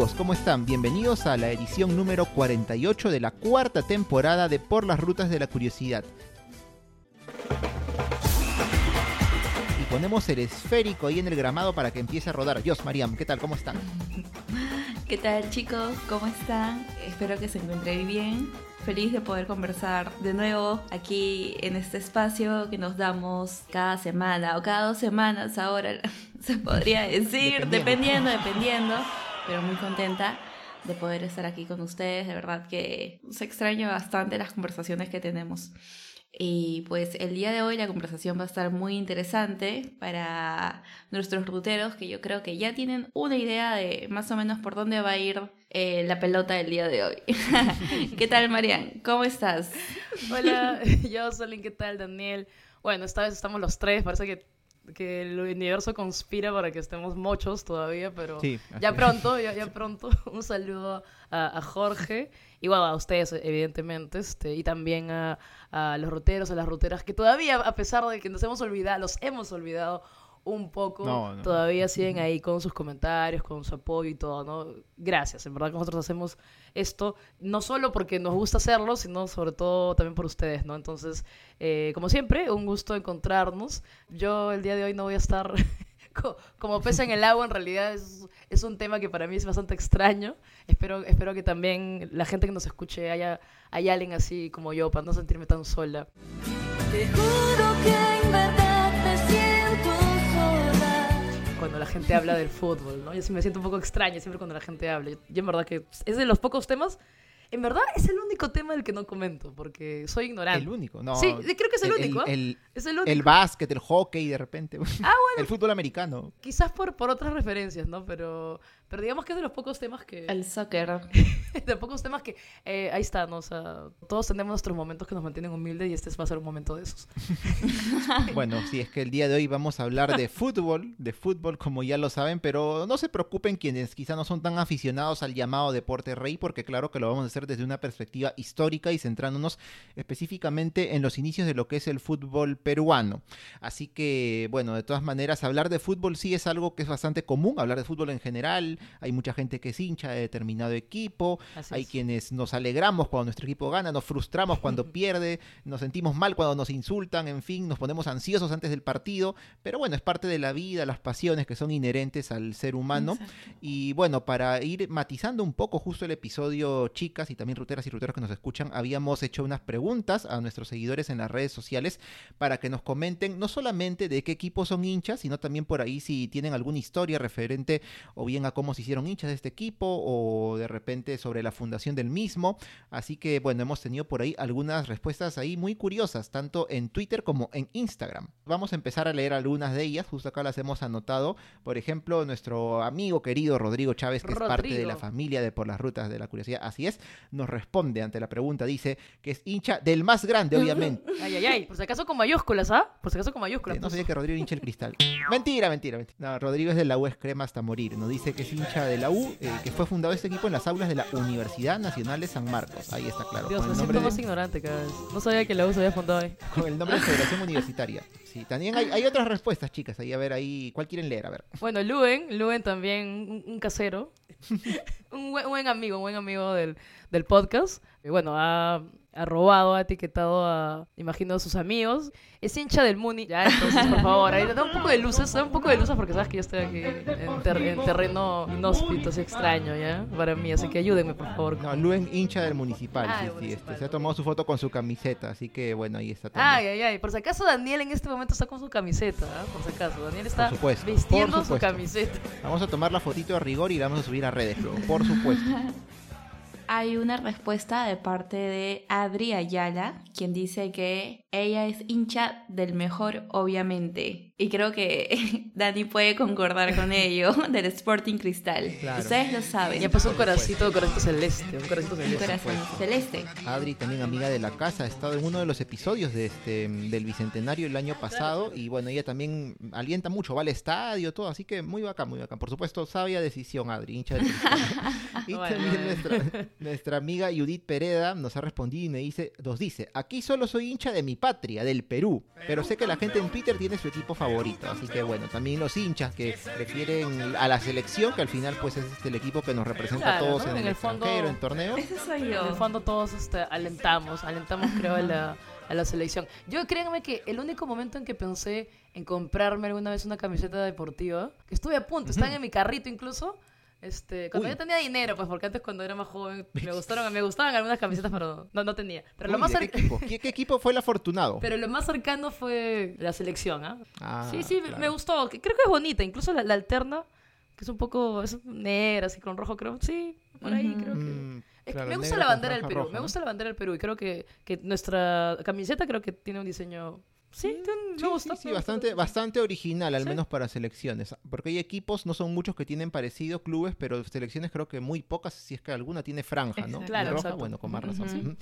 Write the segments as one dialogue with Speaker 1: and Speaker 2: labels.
Speaker 1: amigos? ¿Cómo están? Bienvenidos a la edición número 48 de la cuarta temporada de Por las Rutas de la Curiosidad. Y ponemos el esférico ahí en el gramado para que empiece a rodar. Dios, Mariam, ¿qué tal? ¿Cómo están?
Speaker 2: ¿Qué tal chicos? ¿Cómo están? Espero que se encuentren bien. Feliz de poder conversar de nuevo aquí en este espacio que nos damos cada semana o cada dos semanas ahora, se podría decir, dependiendo, dependiendo, pero muy contenta de poder estar aquí con ustedes. De verdad que se extraña bastante las conversaciones que tenemos. Y pues el día de hoy la conversación va a estar muy interesante para nuestros ruteros que yo creo que ya tienen una idea de más o menos por dónde va a ir eh, la pelota del día de hoy. ¿Qué tal, Marian? ¿Cómo estás?
Speaker 3: Hola, yo soy ¿qué tal, Daniel? Bueno, esta vez estamos los tres, parece que, que el universo conspira para que estemos muchos todavía, pero ya pronto, ya, ya, pronto. Un saludo a, a Jorge y bueno, a ustedes, evidentemente, este, y también a, a los ruteros, a las ruteras, que todavía, a pesar de que nos hemos olvidado, los hemos olvidado un poco, todavía siguen ahí con sus comentarios, con su apoyo y todo, ¿no? Gracias, en verdad que nosotros hacemos esto no solo porque nos gusta hacerlo, sino sobre todo también por ustedes, ¿no? Entonces, eh, como siempre, un gusto encontrarnos. Yo el día de hoy no voy a estar como pesa en el agua, en realidad es, es, un tema que para mí es bastante extraño. Espero, espero que también la gente que nos escuche haya, haya alguien así como yo, para no sentirme tan sola. Te juro que Cuando la gente habla del fútbol, ¿no? Yo sí me siento un poco extraña siempre cuando la gente habla. Yo, yo en verdad que es de los pocos temas en verdad es el único tema del que no comento, porque soy ignorante.
Speaker 1: El único, no.
Speaker 3: Sí, creo que es el, único.
Speaker 1: El,
Speaker 3: es
Speaker 1: el, único. el básquet, el hockey, de repente. Ah, bueno. El fútbol americano.
Speaker 3: Quizás por, por otras referencias, ¿no? Pero pero digamos que es de los pocos temas que...
Speaker 2: El soccer.
Speaker 3: de los pocos temas que... Eh, ahí está, ¿no? O sea, todos tenemos nuestros momentos que nos mantienen humildes y este va a ser un momento de esos.
Speaker 1: bueno, sí, es que el día de hoy vamos a hablar de fútbol, de fútbol como ya lo saben, pero no se preocupen quienes quizá no son tan aficionados al llamado deporte rey, porque claro que lo vamos a hacer desde una perspectiva histórica y centrándonos específicamente en los inicios de lo que es el fútbol peruano. Así que, bueno, de todas maneras, hablar de fútbol sí es algo que es bastante común, hablar de fútbol en general, hay mucha gente que es hincha de determinado equipo, hay quienes nos alegramos cuando nuestro equipo gana, nos frustramos cuando pierde, nos sentimos mal cuando nos insultan, en fin, nos ponemos ansiosos antes del partido, pero bueno, es parte de la vida, las pasiones que son inherentes al ser humano. Y bueno, para ir matizando un poco justo el episodio, chicas y también ruteras y ruteros que nos escuchan, habíamos hecho unas preguntas a nuestros seguidores en las redes sociales para que nos comenten no solamente de qué equipo son hinchas, sino también por ahí si tienen alguna historia referente o bien a cómo hicieron hinchas de este equipo o de repente sobre la fundación del mismo. Así que bueno, hemos tenido por ahí algunas respuestas ahí muy curiosas, tanto en Twitter como en Instagram. Vamos a empezar a leer algunas de ellas, justo acá las hemos anotado. Por ejemplo, nuestro amigo querido Rodrigo Chávez, que es parte de la familia de Por las Rutas de la Curiosidad, así es, nos responde ante la pregunta, dice que es hincha del más grande, obviamente.
Speaker 3: Ay, ay, ay, por si acaso con mayúsculas, ¿ah? Por si acaso con mayúsculas.
Speaker 1: no sabía que Rodrigo hincha el cristal. mentira, mentira, mentira. No, Rodrigo es de la US crema hasta morir. Nos dice que es hincha de la U, eh, que fue fundado este equipo en las aulas de la Universidad Nacional de San Marcos. Ahí está claro.
Speaker 3: Dios, me siento más ignorante cada vez. No sabía que la U se había fundado ahí.
Speaker 1: Con el nombre de Federación Universitaria. Sí, también hay, otras respuestas, chicas, ahí a ver, ahí, ¿cuál quieren leer? A ver.
Speaker 3: Bueno, Luen, Luen también, un, casero, un buen, amigo, un buen amigo del, del podcast. Y bueno, ha ha robado, ha etiquetado a, imagino, a sus amigos. Es hincha del Muni. Ya, entonces, por favor, ahí da un poco de luces, da un poco de luces porque sabes que yo estoy aquí en, terreno inhóspito, así extraño, ¿ya? Para mí, así que ayúdenme, por favor.
Speaker 1: No, Luen hincha del municipal, sí, sí, este, se ha tomado su foto con su camiseta, así que bueno, ahí está.
Speaker 3: También. Ay, ay, ay, por si acaso Daniel en este momento está con su camiseta, ¿eh? por si acaso. Daniel está vistiendo su camiseta.
Speaker 1: Vamos a tomar la fotito a rigor y la vamos a subir a redes luego, por supuesto.
Speaker 2: hay una respuesta de parte de Adri Ayala, quien dice que ella es hincha del mejor, obviamente. Y creo que Dani puede concordar con ello, del Sporting Cristal. Ustedes lo saben.
Speaker 3: Ya pasó un corazoncito, un corazoncito celeste. Un corazoncito celeste.
Speaker 2: Corazón celeste.
Speaker 1: Adri, también amiga de la casa, ha estado en uno de los episodios de este, del Bicentenario el año pasado. Y bueno, ella también alienta mucho, va al estadio, todo. Así que muy bacán, muy bacán. Por supuesto, sabia decisión, Adri, hincha del Cristal. y también nuestra Nuestra amiga Judith Pereda nos ha respondido y me dice, nos dice, aquí solo soy hincha de mi patria, del Perú, pero sé que la gente en Twitter tiene su equipo favorito, así que bueno, también los hinchas que prefieren a la selección, que al final pues es este, el equipo que nos representa a todos en, el, fondo, en torneo.
Speaker 3: En el fondo todos este, alentamos, alentamos creo a la, a la selección. Yo créanme que el único momento en que pensé en comprarme alguna vez una camiseta deportiva, que estuve a punto, están en mi carrito incluso, este, cuando yo tenía dinero, pues porque antes cuando era más joven me gustaron, me gustaban algunas camisetas, pero no, no tenía. Pero lo más
Speaker 1: ¿qué, equipo? ¿Qué, equipo fue el afortunado?
Speaker 3: Pero lo más cercano fue la selección, ¿ah? ah sí, sí, me gustó. Creo que es bonita, incluso la, alterna, que es un poco es negra, así con rojo, creo. Sí, por ahí creo que... Mm, me gusta la bandera del Perú, me gusta la bandera del Perú y creo que, que nuestra camiseta creo que tiene un diseño Sí, me gusta.
Speaker 1: Sí, bastante, bastante original, al menos para selecciones. Porque hay equipos, no son muchos que tienen parecido clubes, pero selecciones creo que muy pocas, si es que alguna tiene franja, ¿no?
Speaker 3: Claro,
Speaker 1: roja, bueno, con más razón.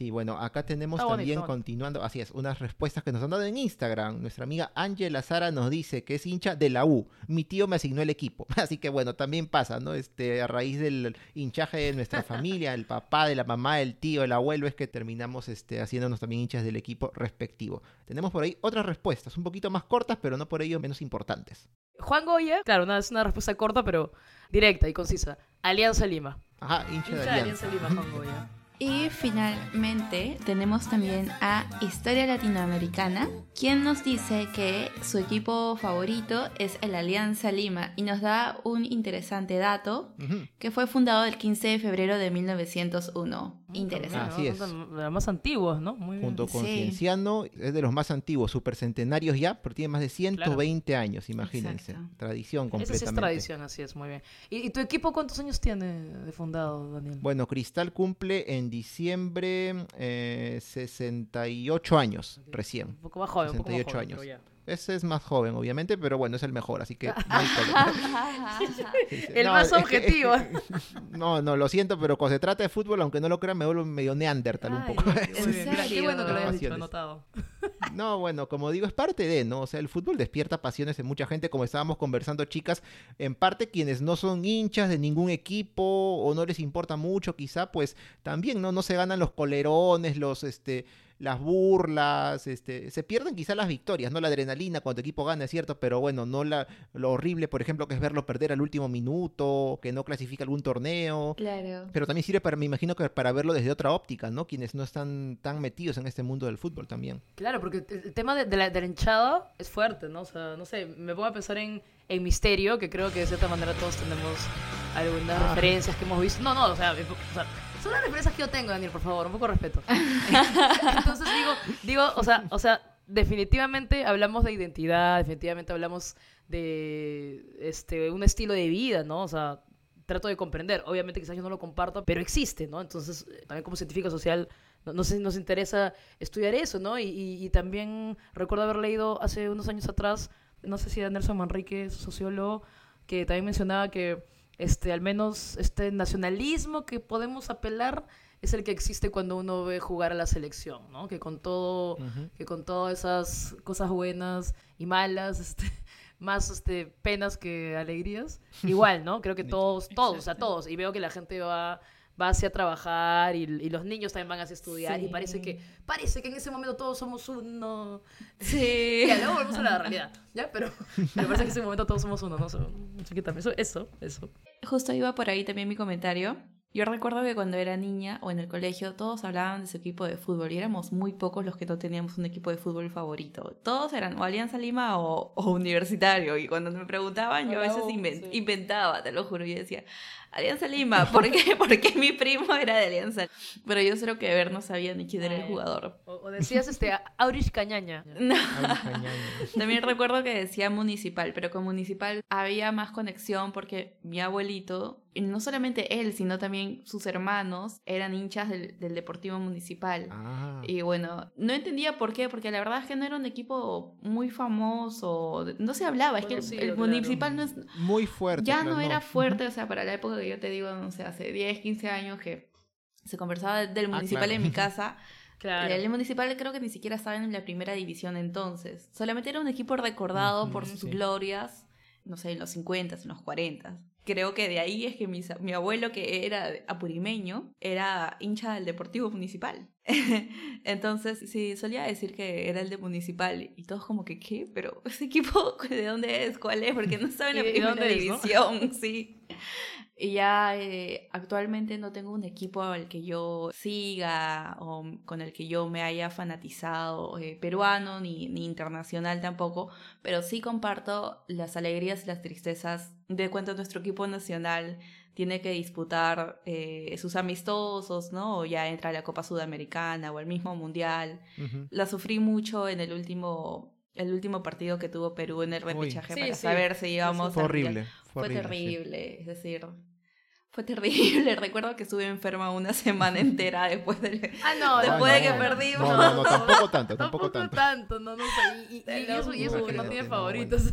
Speaker 1: Sí, bueno, acá tenemos también continuando, así es, unas respuestas que nos han dado en Instagram. Nuestra amiga Ángela Sara nos dice que es hincha de la U. Mi tío me asignó el equipo. Así que bueno, también pasa, ¿no? Este, a raíz del hinchaje de nuestra familia, el papá, de la mamá, el tío, el abuelo, es que terminamos este, haciéndonos también hinchas del equipo respectivo. Tenemos por ahí otras respuestas, un poquito más cortas, pero no por ello menos importantes.
Speaker 3: Juan Goya, claro, una, es una respuesta corta, pero directa y concisa. Alianza Lima.
Speaker 1: Ajá, hincha, de Alianza.
Speaker 3: Alianza Lima, Juan Goya.
Speaker 2: Y finalmente tenemos también a Historia Latinoamericana, quien nos dice que su equipo favorito es el Alianza Lima y nos da un interesante dato que fue fundado el 15 de febrero de 1901. Interesante.
Speaker 3: Así es. De los más antiguos, ¿no?
Speaker 1: Muy Junto con Cienciano, es de los más antiguos, supercentenarios ya, pero tiene más de 120 años, imagínense. Tradición completamente.
Speaker 3: Esa es tradición, así es, muy bien. ¿Y, tu equipo cuántos años tiene de fundado, Daniel?
Speaker 1: Bueno, Cristal cumple en diciembre eh, 68 años recién.
Speaker 3: Un poco más joven, 68 un poco más
Speaker 1: joven, años. Ese es más joven, obviamente, pero bueno, es el mejor, así que no
Speaker 3: El más objetivo.
Speaker 1: no, no, lo siento, pero cuando se trata de fútbol, aunque no lo crean, me vuelvo medio neandertal un poco.
Speaker 3: Qué bueno que lo hayas dicho, anotado.
Speaker 1: No, bueno, como digo, es parte de, ¿no? O sea, el fútbol despierta pasiones en mucha gente, como estábamos conversando, chicas, en parte quienes no son hinchas de ningún equipo o no les importa mucho, quizá, pues también, ¿no? No se ganan los colerones, los, este las burlas, este, se pierden quizás las victorias, no la adrenalina cuando tu equipo gana, es cierto, pero bueno, no la, lo horrible, por ejemplo, que es verlo perder al último minuto, que no clasifica algún torneo.
Speaker 2: Claro.
Speaker 1: Pero también sirve para, me imagino que para verlo desde otra óptica, ¿no? Quienes no están tan metidos en este mundo del fútbol también.
Speaker 3: Claro, porque el tema de, la, de hinchada es fuerte, ¿no? O sea, no sé, me pongo a pensar en, en Misterio, que creo que de cierta manera todos tenemos algunas ah. referencias que hemos visto. No, no, o sea, o sea son las referencias que yo tengo, Daniel, por favor, un poco de respeto. Entonces digo, digo, o sea, o sea, definitivamente hablamos de identidad, definitivamente hablamos de este un estilo de vida, ¿no? O sea, trato de comprender. Obviamente quizás yo no lo comparto, pero existe, ¿no? Entonces, también como científico social, no, sé si nos interesa estudiar eso, ¿no? Y, y, también recuerdo haber leído hace unos años atrás, no sé si Nelson Manrique, sociólogo, que también mencionaba que este, al menos este nacionalismo que podemos apelar es el que existe cuando uno ve jugar a la selección, ¿no? Que con todo, que con todas esas cosas buenas y malas, este, más este, penas que alegrías, igual, ¿no? Creo que todos, todos, o sea, todos, y veo que la gente va va hacia trabajar y, los niños también van hacia estudiar y parece que parece que en ese momento todos somos uno. Sí. Ya, luego volvemos a la realidad, ¿ya? Pero me parece que en ese momento todos somos uno, ¿no? Eso, eso, eso.
Speaker 2: Justo iba por ahí también mi comentario. Yo recuerdo que cuando era niña o en el colegio todos hablaban de su equipo de fútbol y éramos muy pocos los que no teníamos un equipo de fútbol favorito. Todos eran o Alianza Lima o, Universitario y cuando me preguntaban yo a veces inventaba, te lo juro, y decía, Alianza Lima. ¿Por qué? Porque mi primo era de Alianza. Pero yo creo que ver no sabía ni quién era el jugador.
Speaker 3: O, decías este, Aurich Cañaña.
Speaker 2: No. También recuerdo que decía Municipal, pero con Municipal había más conexión porque mi abuelito, y no solamente él, sino también sus hermanos, eran hinchas del, Deportivo Municipal. Ah. Y bueno, no entendía por qué, porque la verdad es que no era un equipo muy famoso, no se hablaba, es que el, Municipal no es...
Speaker 1: Muy fuerte.
Speaker 2: Ya no, era fuerte, o sea, para la época yo te digo, no sé, hace 10, 15 años que se conversaba del ah, municipal en mi casa. Claro. El municipal creo que ni siquiera estaba en la primera división entonces. Solamente era un equipo recordado por sus glorias, no sé, en los 50, en los 40. creo que de ahí es que mi, mi, abuelo, que era apurimeño, era hincha del Deportivo Municipal. Entonces, sí, solía decir que era el de Municipal y todos como que, ¿qué? Pero ese equipo, ¿de dónde es? ¿Cuál es? Porque no saben la primera división, sí. Y ya eh, actualmente no tengo un equipo al que yo siga o con el que yo me haya fanatizado, eh, peruano ni, ni internacional tampoco, pero sí comparto las alegrías y las tristezas de cuando nuestro equipo nacional tiene que disputar eh, sus amistosos, ¿no? O ya entra a la Copa Sudamericana o el mismo Mundial. La sufrí mucho en el último el último partido que tuvo Perú en el repechaje para saber si íbamos
Speaker 1: fue horrible,
Speaker 2: fue, terrible, es decir, fue terrible. Recuerdo que estuve enferma una semana entera después de,
Speaker 3: ah, no,
Speaker 2: después de que perdimos.
Speaker 1: No, no, tampoco tanto, tampoco,
Speaker 3: tanto. tanto. no, no. Y, eso, y eso que no tiene favoritos.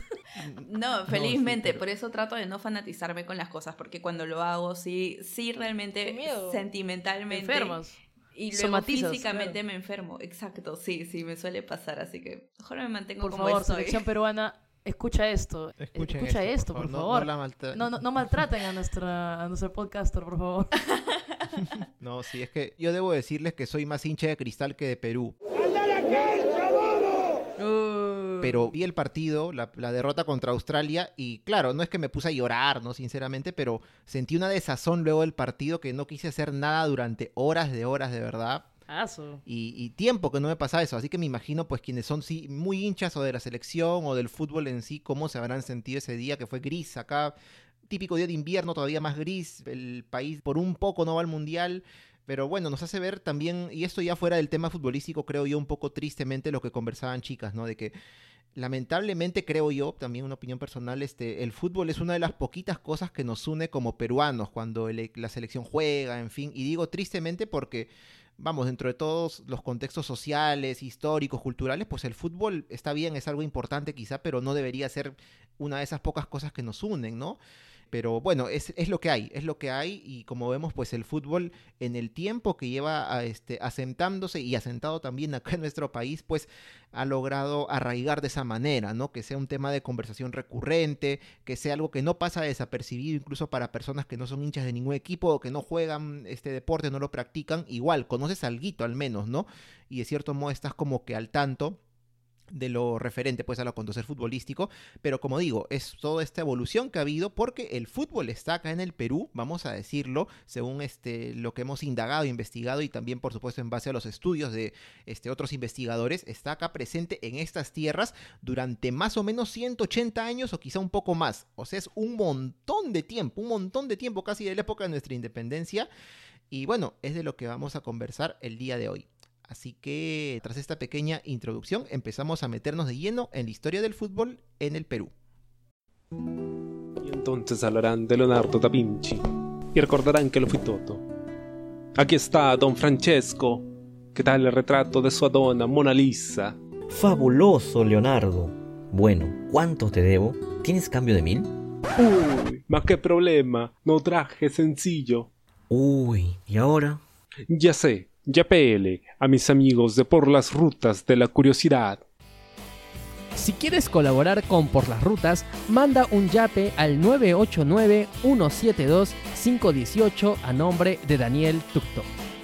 Speaker 2: No, felizmente, por eso trato de no fanatizarme con las cosas, porque cuando lo hago, sí, sí realmente sentimentalmente.
Speaker 3: Enfermos.
Speaker 2: Y luego físicamente me enfermo. Exacto, sí, sí, me suele pasar, así que mejor me mantengo
Speaker 3: por
Speaker 2: como
Speaker 3: favor, selección peruana escucha esto. escucha esto, por favor. No, no, maltraten a, nuestra, a nuestro podcaster, por favor.
Speaker 1: no, sí, es que yo debo decirles que soy más hincha de cristal que de Perú. Pero vi el partido, la, la, derrota contra Australia, y claro, no es que me puse a llorar, ¿no? Sinceramente, pero sentí una desazón luego del partido que no quise hacer nada durante horas de horas, de verdad. Y, tiempo que no me pasa eso, así que me imagino pues quienes son sí muy hinchas o de la selección o del fútbol en sí, cómo se habrán sentido ese día que fue gris acá, típico día de invierno, todavía más gris, el país por un poco no va al mundial, pero bueno, nos hace ver también, y esto ya fuera del tema futbolístico, creo yo un poco tristemente lo que conversaban chicas, ¿no? De que lamentablemente creo yo, también una opinión personal, este, el fútbol es una de las poquitas cosas que nos une como peruanos cuando la selección juega, en fin, y digo tristemente porque vamos, dentro de todos los contextos sociales, históricos, culturales, pues el fútbol está bien, es algo importante quizá, pero no debería ser una de esas pocas cosas que nos unen, ¿no? Pero bueno, es, es, lo que hay, es lo que hay y como vemos, pues el fútbol en el tiempo que lleva a este, asentándose y asentado también acá en nuestro país, pues ha logrado arraigar de esa manera, ¿no? Que sea un tema de conversación recurrente, que sea algo que no pasa desapercibido incluso para personas que no son hinchas de ningún equipo o que no juegan este deporte, no lo practican, igual, conoces algo al menos, ¿no? Y de cierto modo estás como que al tanto de lo referente pues a lo acontecer futbolístico, pero como digo, es toda esta evolución que ha habido porque el fútbol está acá en el Perú, vamos a decirlo, según este lo que hemos indagado, investigado y también por supuesto en base a los estudios de este otros investigadores, está acá presente en estas tierras durante más o menos 180 años o quizá un poco más, o sea, es un montón de tiempo, un montón de tiempo casi de la época de nuestra independencia. Y bueno, es de lo que vamos a conversar el día de hoy. Así que tras esta pequeña introducción empezamos a meternos de lleno en la historia del fútbol en el Perú.
Speaker 4: Y entonces hablarán de Leonardo da Vinci y recordarán que lo fui todo. Aquí está Don Francesco. ¿Qué tal el retrato de su Adona Mona Lisa?
Speaker 5: Fabuloso, Leonardo. Bueno, ¿cuánto te debo? ¿Tienes cambio de mil?
Speaker 4: Uy, más qué problema. No traje sencillo.
Speaker 5: Uy, ¿y ahora?
Speaker 4: Ya sé, pele a mis amigos de Por las Rutas de la Curiosidad.
Speaker 6: Si quieres colaborar con Por las Rutas, manda un yape al 989-172-518 a nombre de Daniel Tucto.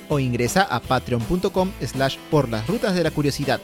Speaker 1: O ingresa a patreon.com slash por las rutas de la curiosidad.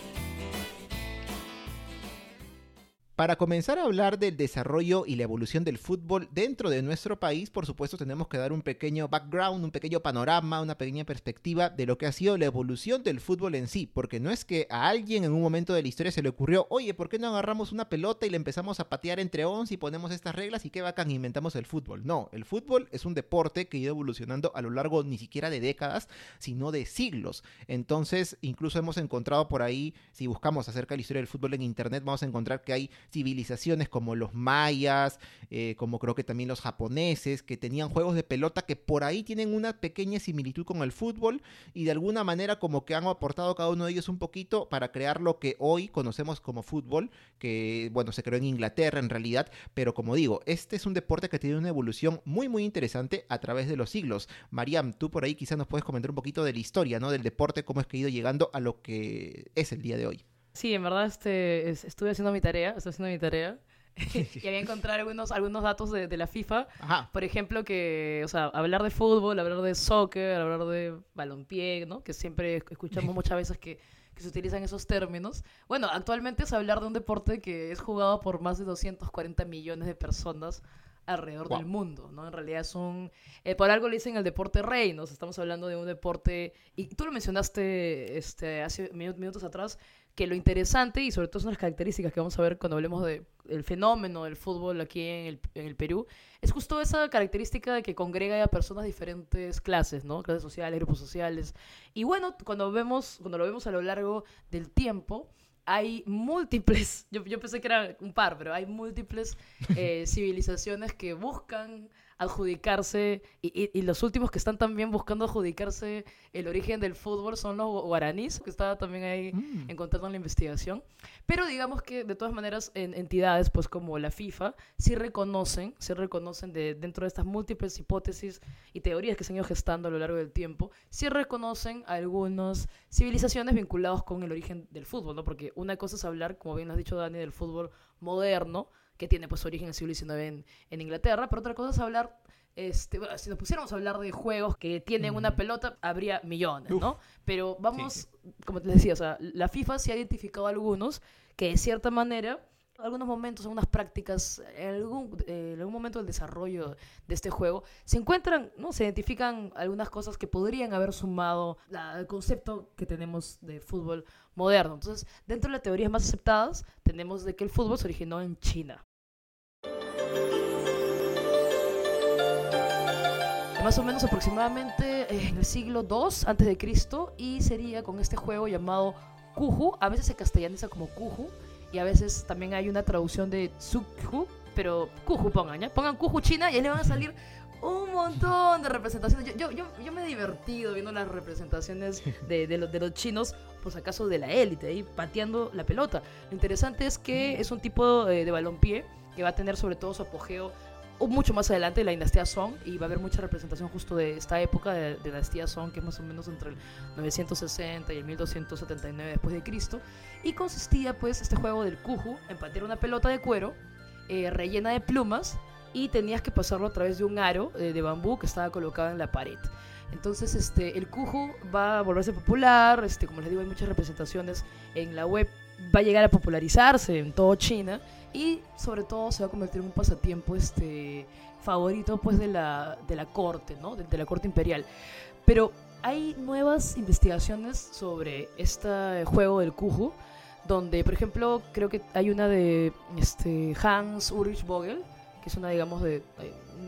Speaker 1: Para comenzar a hablar del desarrollo y la evolución del fútbol dentro de nuestro país, por supuesto tenemos que dar un pequeño background, un pequeño panorama, una pequeña perspectiva de lo que ha sido la evolución del fútbol en sí, porque no es que a alguien en un momento de la historia se le ocurrió, oye, ¿por qué no agarramos una pelota y le empezamos a patear entre 11 y ponemos estas reglas y qué bacán inventamos el fútbol? No, el fútbol es un deporte que ha ido evolucionando a lo largo ni siquiera de décadas, sino de siglos. Entonces, incluso hemos encontrado por ahí, si buscamos acerca de la historia del fútbol en internet, vamos a encontrar que hay civilizaciones como los mayas, eh, como creo que también los japoneses, que tenían juegos de pelota que por ahí tienen una pequeña similitud con el fútbol y de alguna manera como que han aportado cada uno de ellos un poquito para crear lo que hoy conocemos como fútbol, que bueno, se creó en Inglaterra en realidad, pero como digo, este es un deporte que tiene una evolución muy muy interesante a través de los siglos. Mariam, tú por ahí quizás nos puedes comentar un poquito de la historia, ¿no? Del deporte, cómo es que ha ido llegando a lo que es el día de hoy.
Speaker 3: Sí, en verdad este, estuve haciendo mi tarea, estoy haciendo mi tarea. y había encontrado algunos, algunos datos de, la FIFA. Por ejemplo, que, o sea, hablar de fútbol, hablar de soccer, hablar de balompié, ¿no? Que siempre escuchamos muchas veces que, que, se utilizan esos términos. Bueno, actualmente es hablar de un deporte que es jugado por más de 240 millones de personas alrededor del mundo, ¿no? En realidad es un... Eh, por algo le dicen el deporte rey, ¿no? Estamos hablando de un deporte... Y tú lo mencionaste este, hace minutos atrás, que lo interesante, y sobre todo son las características que vamos a ver cuando hablemos del el fenómeno del fútbol aquí en el, en el, Perú, es justo esa característica de que congrega a personas de diferentes clases, ¿no? Clases sociales, grupos sociales. Y bueno, cuando, vemos, cuando lo vemos a lo largo del tiempo, hay múltiples, yo, yo, pensé que era un par, pero hay múltiples eh, civilizaciones que buscan adjudicarse, y, y, los últimos que están también buscando adjudicarse el origen del fútbol son los guaraníes, que estaba también ahí mm. encontrando en la investigación. Pero digamos que de todas maneras en entidades pues como la FIFA sí reconocen, sí reconocen de, dentro de estas múltiples hipótesis y teorías que se han ido gestando a lo largo del tiempo, sí reconocen algunas civilizaciones vinculadas con el origen del fútbol, ¿no? Porque una cosa es hablar, como bien has dicho Dani, del fútbol moderno, que tiene pues origen en el siglo XIX en, en Inglaterra, pero otra cosa es hablar este, si nos pusiéramos a hablar de juegos que tienen una pelota, habría millones, ¿no? Pero vamos, como te decía, o sea, la FIFA se ha identificado algunos que de cierta manera, en algunos momentos, algunas prácticas, en algún, en algún momento del desarrollo de este juego, se encuentran, ¿no? Se identifican algunas cosas que podrían haber sumado al concepto que tenemos de fútbol moderno. Entonces, dentro de las teorías más aceptadas, tenemos de que el fútbol se originó en China. Más o menos aproximadamente eh, en el siglo II antes de Cristo y sería con este juego llamado Kuju, a veces se castellaniza como Kuju y a veces también hay una traducción de Tsukhu, pero Kuju pongan, ¿ya? Pongan Kuju China y ahí le van a salir un montón de representaciones. Yo, yo, yo, me he divertido viendo las representaciones de, los, chinos, pues acaso de la élite, ahí pateando la pelota. Lo interesante es que es un tipo de, de balompié que va a tener sobre todo su apogeo mucho más adelante la dinastía Song y va a haber mucha representación justo de esta época de, la dinastía Song que es más o menos entre el 960 y el 1279 después de Cristo. Y consistía pues este juego del kuju en patear una pelota de cuero eh, rellena de plumas y tenías que pasarlo a través de un aro eh, de bambú que estaba colocado en la pared. Entonces este el kuju va a volverse popular este como les digo hay muchas representaciones en la web va a llegar a popularizarse en todo China y sobre todo se va a convertir en un pasatiempo este favorito pues de la, de la corte, ¿no? De, la corte imperial. Pero hay nuevas investigaciones sobre este juego del Kuju, donde por ejemplo creo que hay una de este, Hans Ulrich Vogel, que es una digamos de,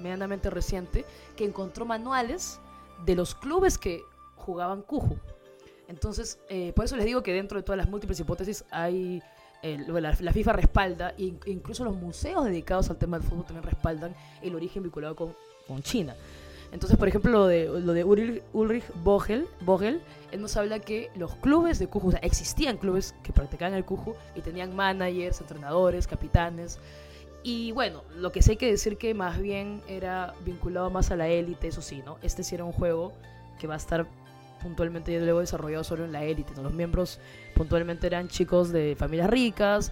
Speaker 3: medianamente reciente, que encontró manuales de los clubes que jugaban Kuju. Entonces, eh, por eso les digo que dentro de todas las múltiples hipótesis hay la, FIFA respalda, e incluso los museos dedicados al tema del fútbol también respaldan el origen vinculado con, con China. Entonces, por ejemplo, lo de, lo de Ulrich, Ulrich él nos habla que los clubes de Kuju, o sea, existían clubes que practicaban el Kuju y tenían managers, entrenadores, capitanes. Y bueno, lo que sí hay que decir que más bien era vinculado más a la élite, eso sí, ¿no? Este sí era un juego que va a estar puntualmente luego desarrollado solo en la élite. Los miembros puntualmente eran chicos de familias ricas.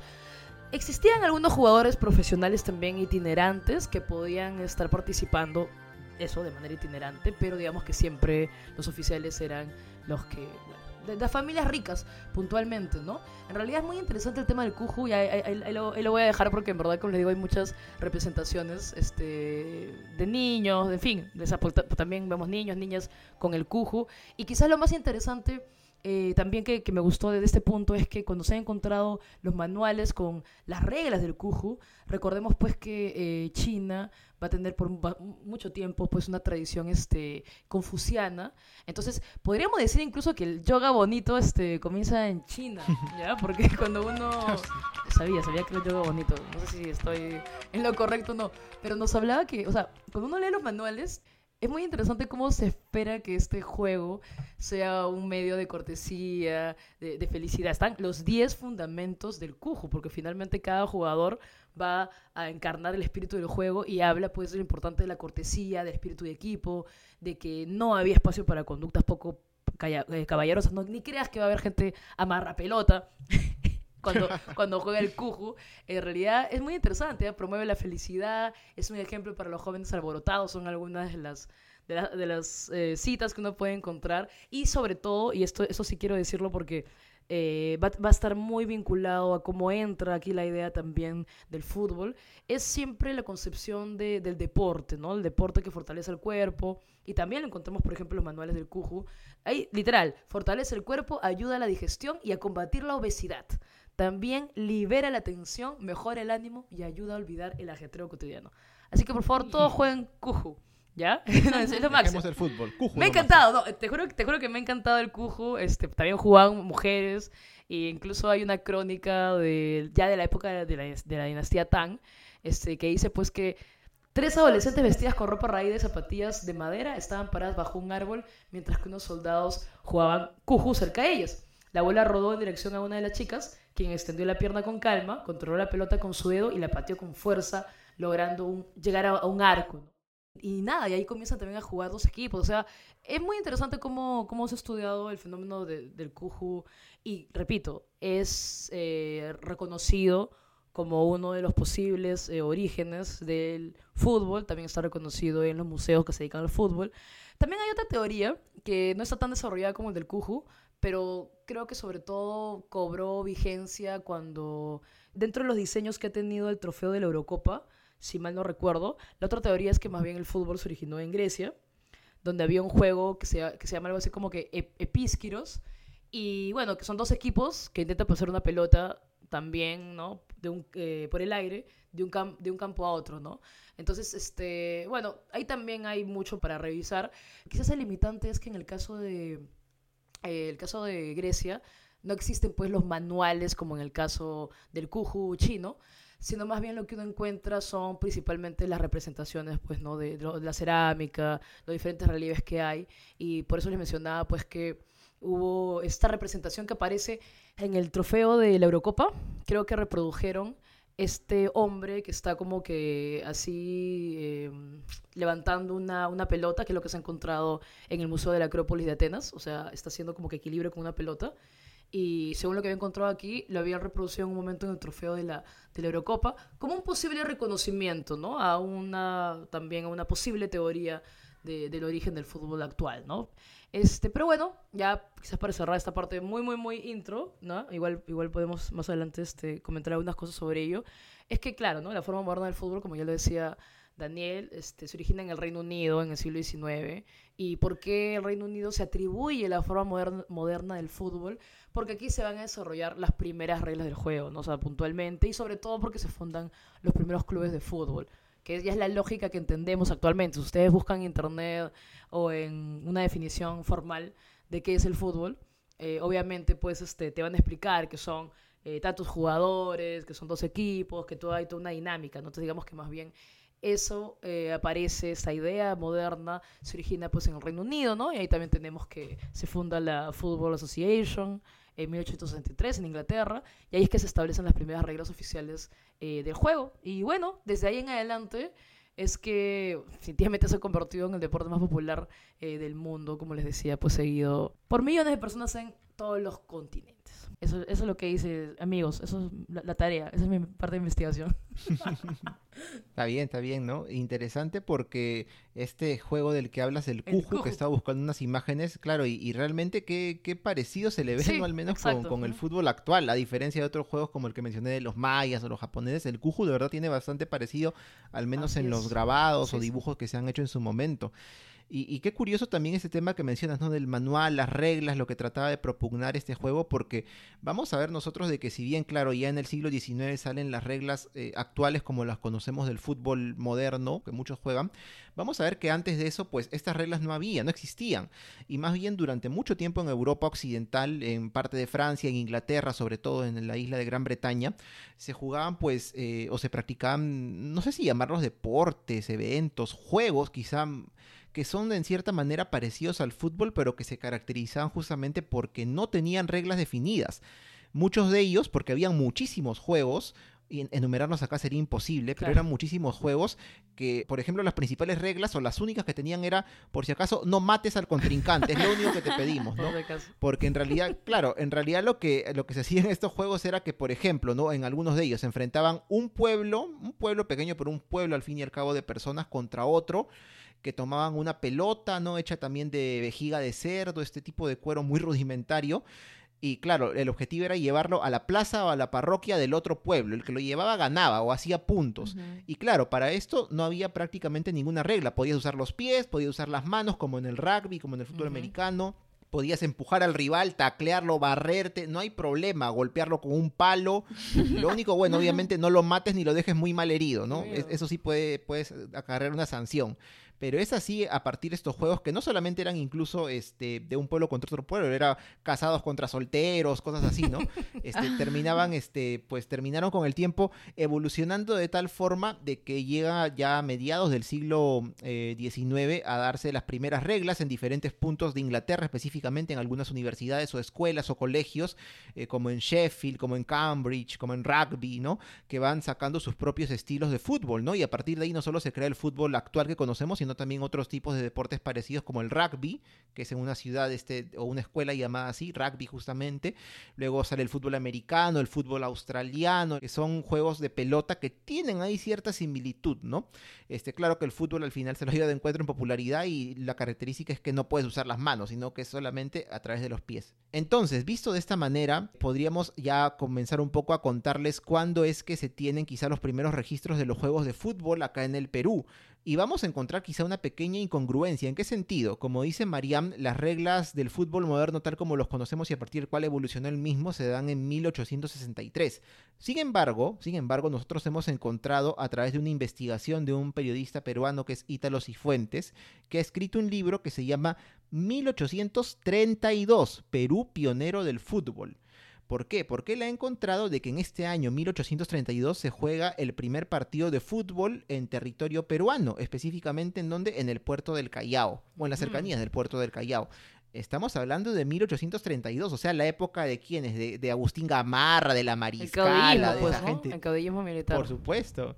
Speaker 3: Existían algunos jugadores profesionales también itinerantes que podían estar participando eso de manera itinerante, pero digamos que siempre los oficiales eran los que de, las familias ricas, puntualmente, ¿no? En realidad es muy interesante el tema del cuju y ahí, lo, voy a dejar porque en verdad, como les digo, hay muchas representaciones este, de niños, en fin, también vemos niños, niñas con el cuju y quizás lo más interesante... Eh, también que, me gustó de este punto es que cuando se han encontrado los manuales con las reglas del Kuju, recordemos pues que eh, China va a tener por mucho tiempo pues una tradición este confuciana. Entonces, podríamos decir incluso que el yoga bonito este comienza en China, ¿ya? Porque cuando uno sabía, sabía que el yoga bonito, no sé si estoy en lo correcto o no, pero nos hablaba que, o sea, cuando uno lee los manuales es muy interesante cómo se espera que este juego sea un medio de cortesía, de, de felicidad. Están los 10 fundamentos del cujo, porque finalmente cada jugador va a encarnar el espíritu del juego y habla pues de lo importante de la cortesía, del espíritu de equipo, de que no había espacio para conductas poco eh, caballerosas, no, ni creas que va a haber gente amarra pelota. cuando, cuando juega el cuju. En realidad es muy interesante, ¿eh? promueve la felicidad, es un ejemplo para los jóvenes alborotados, son algunas de las, de, las eh, citas que uno puede encontrar. Y sobre todo, y esto, eso sí quiero decirlo porque eh, va, a estar muy vinculado a cómo entra aquí la idea también del fútbol, es siempre la concepción del deporte, ¿no? El deporte que fortalece el cuerpo. Y también lo encontramos, por ejemplo, en los manuales del Cuju. Ahí, literal, fortalece el cuerpo, ayuda a la digestión y a combatir la obesidad. También libera la tensión, mejora el ánimo y ayuda a olvidar el ajetreo cotidiano. Así que por favor, todos jueguen Cuju. ¿Ya?
Speaker 1: es lo máximo. el fútbol.
Speaker 3: me ha encantado. te, juro, te juro que me ha encantado el Cuju. Este, también jugaban mujeres. E incluso hay una crónica de, ya de la época de la, de la dinastía Tang este, que dice pues que tres adolescentes vestidas con ropa raíz de zapatillas de madera estaban paradas bajo un árbol mientras que unos soldados jugaban Cuju cerca de ellas. La abuela rodó en dirección a una de las chicas, quien extendió la pierna con calma, controló la pelota con su dedo y la pateó con fuerza, logrando un, llegar a, un arco. Y nada, y ahí comienzan también a jugar dos equipos. O sea, es muy interesante cómo, cómo se ha estudiado el fenómeno del Kuju. Y repito, es eh, reconocido como uno de los posibles eh, orígenes del fútbol. También está reconocido en los museos que se dedican al fútbol. También hay otra teoría que no está tan desarrollada como el del Kuju, pero creo que sobre todo cobró vigencia cuando, dentro de los diseños que ha tenido el trofeo de la Eurocopa, si mal no recuerdo. La otra teoría es que más bien el fútbol se originó en Grecia, donde había un juego que se, que se llama algo así como que epísquiros, y bueno, que son dos equipos que intentan pasar una pelota también, ¿no? De un, eh, por el aire, de un, de un campo a otro, ¿no? Entonces, este, bueno, ahí también hay mucho para revisar. Quizás el limitante es que en el caso de, eh, el caso de Grecia, no existen pues los manuales como en el caso del Kuju chino, sino más bien lo que uno encuentra son principalmente las representaciones pues, ¿no? de, la cerámica, los diferentes relieves que hay, y por eso les mencionaba pues que hubo esta representación que aparece en el trofeo de la Eurocopa, creo que reprodujeron este hombre que está como que así em, levantando una, una, pelota, que es lo que se ha encontrado en el Museo de la Acrópolis de Atenas, o sea, está haciendo como que equilibrio con una pelota y según lo que había encontrado aquí, lo había reproducido en un momento en el trofeo de la, de la Eurocopa, como un posible reconocimiento, ¿no? A una, también a una posible teoría de, del origen del fútbol actual, ¿no? Este, pero bueno, ya quizás para cerrar esta parte muy, muy, muy intro, ¿no? Igual, igual podemos más adelante este, comentar algunas cosas sobre ello. Es que, claro, ¿no? La forma moderna del fútbol, como ya lo decía Daniel, este, se origina en el Reino Unido en el siglo XIX. ¿Y por qué el Reino Unido se atribuye la forma moderna, del fútbol? Porque aquí se van a desarrollar las primeras reglas del juego, ¿no? O puntualmente, y sobre todo porque se fundan los primeros clubes de fútbol que ya es la lógica que entendemos actualmente. Si ustedes buscan en internet o en una definición formal de qué es el fútbol, eh, obviamente pues este, te van a explicar que son eh, tantos jugadores, que son dos equipos, que todo hay toda una dinámica, ¿no? Entonces digamos que más bien eso eh, aparece, esa idea moderna se origina pues en el Reino Unido, ¿no? Y ahí también tenemos que se funda la Football Association en 1863 en Inglaterra, y ahí es que se establecen las primeras reglas oficiales eh, del juego. Y bueno, desde ahí en adelante es que definitivamente se ha convertido en el deporte más popular eh, del mundo, como les decía, pues seguido por millones de personas en todos los continentes. Eso, eso es lo que dice, amigos, eso es la, tarea, esa es mi parte de investigación.
Speaker 1: está bien, está bien, ¿no? Interesante porque este juego del que hablas, el Cuju, que estaba buscando unas imágenes, claro, y, realmente qué, qué, parecido se le ve, ¿no? Al menos con, con, el fútbol actual, a diferencia de otros juegos como el que mencioné de los mayas o los japoneses, el Cuju de verdad tiene bastante parecido, al menos en los grabados o dibujos que se han hecho en su momento. Y, qué curioso también ese tema que mencionas, ¿no? Del manual, las reglas, lo que trataba de propugnar este juego, porque vamos a ver nosotros de que si bien, claro, ya en el siglo XIX salen las reglas eh, actuales como las conocemos del fútbol moderno, que muchos juegan, vamos a ver que antes de eso, pues estas reglas no había, no existían. Y más bien durante mucho tiempo en Europa Occidental, en parte de Francia, en Inglaterra, sobre todo en la isla de Gran Bretaña, se jugaban pues, eh, o se practicaban, no sé si llamarlos deportes, eventos, juegos, quizá que son en cierta manera parecidos al fútbol, pero que se caracterizaban justamente porque no tenían reglas definidas. Muchos de ellos, porque habían muchísimos juegos, enumerarlos acá sería imposible, pero eran muchísimos juegos que, por ejemplo, las principales reglas o las únicas que tenían era, por si acaso, no mates al contrincante, es lo único que te pedimos, ¿no? Porque en realidad, claro, en realidad lo que, lo que se hacía en estos juegos era que, por ejemplo, ¿no? En algunos de ellos se enfrentaban un pueblo, un pueblo pequeño, pero un pueblo al fin y al cabo de personas contra otro que tomaban una pelota, ¿no? Hecha también de vejiga de cerdo, este tipo de cuero muy rudimentario, y claro, el objetivo era llevarlo a la plaza o a la parroquia del otro pueblo. El que lo llevaba ganaba o hacía puntos. Y claro, para esto no había prácticamente ninguna regla. Podías usar los pies, podías usar las manos, como en el rugby, como en el fútbol americano. Podías empujar al rival, taclearlo, barrerte, no hay problema, golpearlo con un palo. Lo único, bueno, obviamente no lo mates ni lo dejes muy mal herido, ¿no? Eso sí puede, puedes acarrear una sanción. Pero es así a partir de estos juegos que no solamente eran incluso este, de un pueblo contra otro pueblo, era casados contra solteros, cosas así, ¿no? Este, terminaban, este, pues terminaron con el tiempo evolucionando de tal forma de que llega ya a mediados del siglo XIX eh, a darse las primeras reglas en diferentes puntos de Inglaterra, específicamente en algunas universidades o escuelas o colegios, eh, como en Sheffield, como en Cambridge, como en rugby, ¿no? Que van sacando sus propios estilos de fútbol, ¿no? Y a partir de ahí no solo se crea el fútbol actual que conocemos, sino también otros tipos de deportes parecidos como el rugby, que es en una ciudad este, o una escuela llamada así, rugby justamente. Luego sale el fútbol americano, el fútbol australiano, que son juegos de pelota que tienen ahí cierta similitud, ¿no? Este, claro que el fútbol al final se lo lleva de encuentro en popularidad y la característica es que no puedes usar las manos, sino que es solamente a través de los pies. Entonces, visto de esta manera, podríamos ya comenzar un poco a contarles cuándo es que se tienen quizá los primeros registros de los juegos de fútbol acá en el Perú y vamos a encontrar quizá una pequeña incongruencia. ¿En qué sentido? Como dice Mariam, las reglas del fútbol moderno tal como los conocemos y a partir del cual evolucionó el mismo se dan en 1863. Sin embargo, sin embargo, nosotros hemos encontrado a través de una investigación de un periodista peruano que es Ítalo Cifuentes, que ha escrito un libro que se llama 1832, Perú pionero del fútbol. ¿Por qué? Porque él ha encontrado de que en este año 1832 se juega el primer partido de fútbol en territorio peruano, específicamente en donde? En el puerto del Callao, o en las cercanías del puerto del Callao. Estamos hablando de 1832, o sea, la época de quiénes, de, Agustín Gamarra, de la Mariscala, de
Speaker 3: pues, gente. El caudillismo militar.
Speaker 1: Por supuesto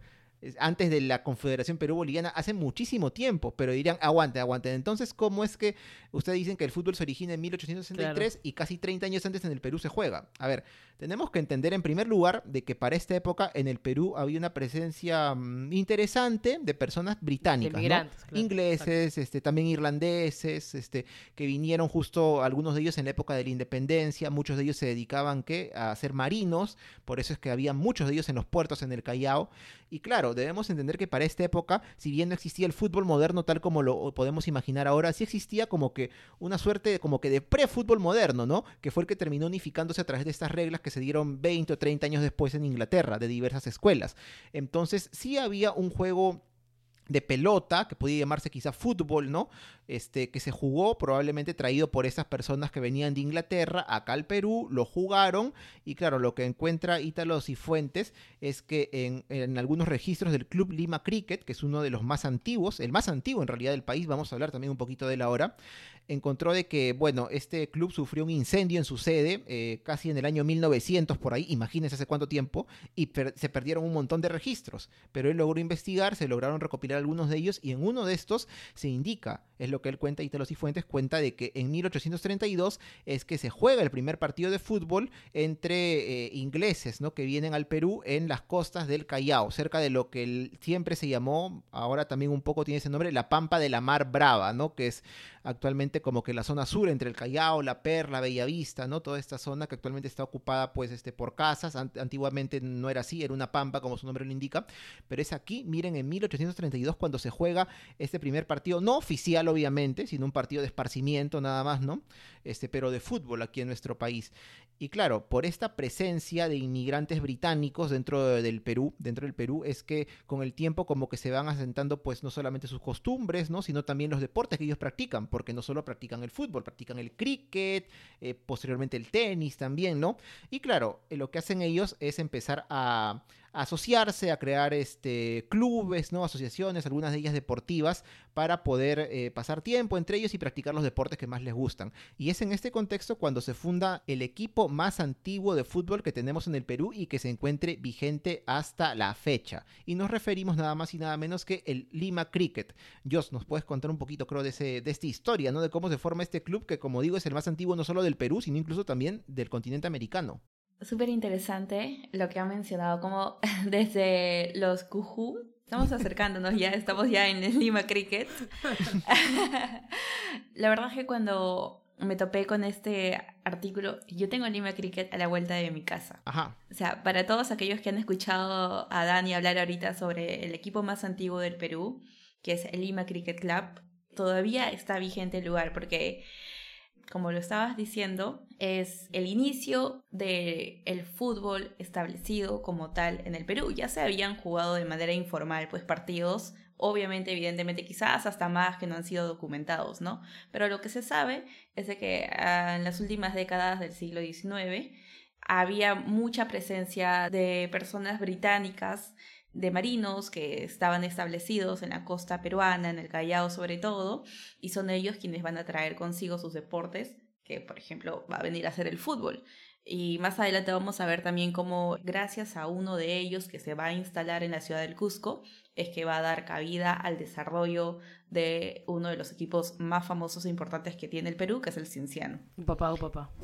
Speaker 1: antes de la Confederación Perú-Boliviana, hace muchísimo tiempo, pero dirían, aguante, aguante. Entonces, ¿cómo es que ustedes dicen que el fútbol se origina en 1863 y casi 30 años antes en el Perú se juega? A ver, tenemos que entender en primer lugar de que para esta época en el Perú había una presencia mm, interesante de personas británicas, ingleses, este, también irlandeses, este, que vinieron justo algunos de ellos en la época de la independencia, muchos de ellos se dedicaban ¿qué? a ser marinos, por eso es que había muchos de ellos en los puertos en el Callao, y claro, debemos entender que para esta época, si bien no existía el fútbol moderno tal como lo podemos imaginar ahora, sí existía como que una suerte de, como que de pre-fútbol moderno, ¿no? Que fue el que terminó unificándose a través de estas reglas que se dieron 20 o 30 años después en Inglaterra, de diversas escuelas. Entonces, sí había un juego de pelota, que podía llamarse quizá fútbol, ¿no? Este, que se jugó, probablemente traído por esas personas que venían de Inglaterra acá al Perú, lo jugaron, y claro, lo que encuentra Ítalo Cifuentes es que en, en, algunos registros del Club Lima Cricket, que es uno de los más antiguos, el más antiguo en realidad del país, vamos a hablar también un poquito de él ahora, encontró de que, bueno, este club sufrió un incendio en su sede, eh, casi en el año 1900 por ahí, imagínense hace cuánto tiempo, y se perdieron un montón de registros, pero él logró investigar, se lograron recopilar algunos de ellos, y en uno de estos se indica, es lo que él cuenta, y Fuentes cuenta de que en 1832 es que se juega el primer partido de fútbol entre eh, ingleses, ¿no? Que vienen al Perú en las costas del Callao, cerca de lo que siempre se llamó, ahora también un poco tiene ese nombre, la Pampa de la Mar Brava, ¿no? Que es actualmente como que la zona sur entre el Callao, La Perla, Bellavista, ¿no? Toda esta zona que actualmente está ocupada pues este, por casas, antiguamente no era así, era una pampa como su nombre lo indica, pero es aquí, miren, en 1832 cuando se juega este primer partido, no oficial obviamente, sino un partido de esparcimiento nada más, ¿no? Este, pero de fútbol aquí en nuestro país. Y claro, por esta presencia de inmigrantes británicos dentro del Perú, dentro del Perú, es que con el tiempo como que se van asentando pues no solamente sus costumbres, ¿no? sino también los deportes que ellos practican, porque no solo practican el fútbol, practican el cricket, eh, posteriormente el tenis también, ¿no? Y claro, eh, lo que hacen ellos es empezar a, asociarse, a crear este, clubes, ¿no? asociaciones, algunas de ellas deportivas, para poder eh, pasar tiempo entre ellos y practicar los deportes que más les gustan. Y es en este contexto cuando se funda el equipo más antiguo de fútbol que tenemos en el Perú y que se encuentre vigente hasta la fecha. Y nos referimos nada más y nada menos que el Lima Cricket. Jos, ¿nos puedes contar un poquito, creo, de, ese, de esta historia, ¿no? De cómo se forma este club que, como digo, es el más antiguo no solo del Perú, sino incluso también del continente americano.
Speaker 2: Súper interesante lo que ha mencionado, como desde los Cujú, estamos acercándonos ya, estamos ya en el Lima Cricket. la verdad es que cuando me topé con este artículo, yo tengo Lima Cricket a la vuelta de mi casa.
Speaker 1: Ajá.
Speaker 2: O sea, para todos aquellos que han escuchado a Dani hablar ahorita sobre el equipo más antiguo del Perú, que es el Lima Cricket Club, todavía está vigente el lugar porque como lo estabas diciendo, es el inicio del el fútbol establecido como tal en el Perú. Ya se habían jugado de manera informal, pues partidos, obviamente, evidentemente, quizás hasta más que no han sido documentados, ¿no? Pero lo que se sabe es de que ah, en las últimas décadas del siglo XIX había mucha presencia de personas británicas de marinos que estaban establecidos en la costa peruana, en el Callao sobre todo, y son ellos quienes van a traer consigo sus deportes, que por ejemplo va a venir a ser el fútbol. Y más adelante vamos a ver también cómo gracias a uno de ellos que se va a instalar en la ciudad del Cusco, es que va a dar cabida al desarrollo de uno de los equipos más famosos e importantes que tiene el Perú, que es el Cienciano.
Speaker 3: Papá, papá.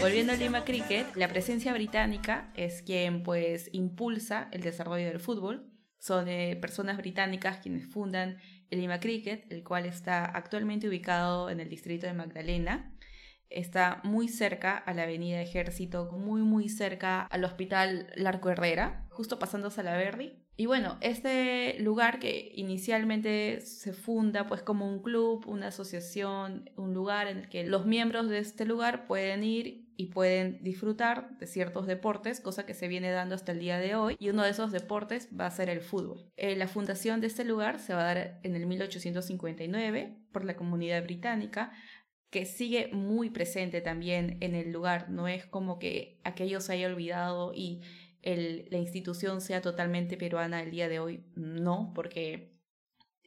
Speaker 2: Volviendo al Lima Cricket, la presencia británica es quien pues impulsa el desarrollo del fútbol. Son eh, personas británicas quienes fundan el Lima Cricket, el cual está actualmente ubicado en el distrito de Magdalena. Está muy cerca a la Avenida Ejército, muy muy cerca al Hospital Larco Herrera, justo pasando a la Verdi. Y bueno, este lugar que inicialmente se funda pues como un club, una asociación, un lugar en el que los miembros de este lugar pueden ir y pueden disfrutar de ciertos deportes, cosa que se viene dando hasta el día de hoy, y uno de esos deportes va a ser el fútbol. Eh, la fundación de este lugar se va a dar en el 1859 por la comunidad británica, que sigue muy presente también en el lugar, no es como que aquello se haya olvidado y la institución sea totalmente peruana el día de hoy, no, porque,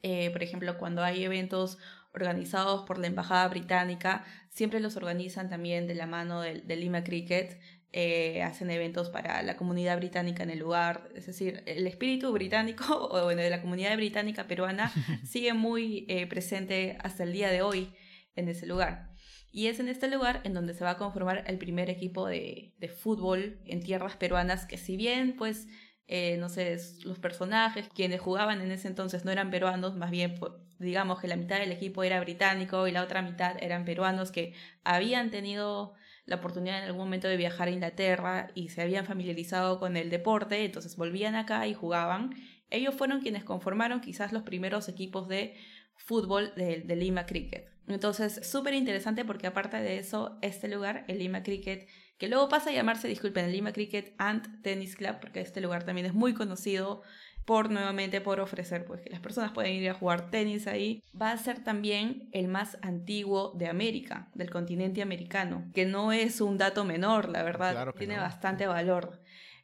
Speaker 2: eh, por ejemplo, cuando hay eventos organizados por la Embajada Británica, siempre los organizan también de la mano del, Lima Cricket, eh, hacen eventos para la comunidad británica en el lugar, es decir, el espíritu británico o bueno, de la comunidad británica peruana sigue muy eh, presente hasta el día de hoy en ese lugar. Y es en este lugar en donde se va a conformar el primer equipo de, de fútbol en tierras peruanas, que si bien pues eh, no sé, los personajes, quienes jugaban en ese entonces no eran peruanos, más bien digamos que la mitad del equipo era británico y la otra mitad eran peruanos que habían tenido la oportunidad en algún momento de viajar a Inglaterra y se habían familiarizado con el deporte, entonces volvían acá y jugaban. Ellos fueron quienes conformaron quizás los primeros equipos de fútbol de, de Lima Cricket. Entonces, súper interesante porque aparte de eso, este lugar, el Lima Cricket, que luego pasa a llamarse, disculpen, el Lima Cricket and Tennis Club, porque este lugar también es muy conocido por nuevamente por ofrecer pues que las personas pueden ir a jugar tenis ahí, va a ser también el más antiguo de América, del continente americano, que no es un dato menor, la verdad, tiene bastante valor.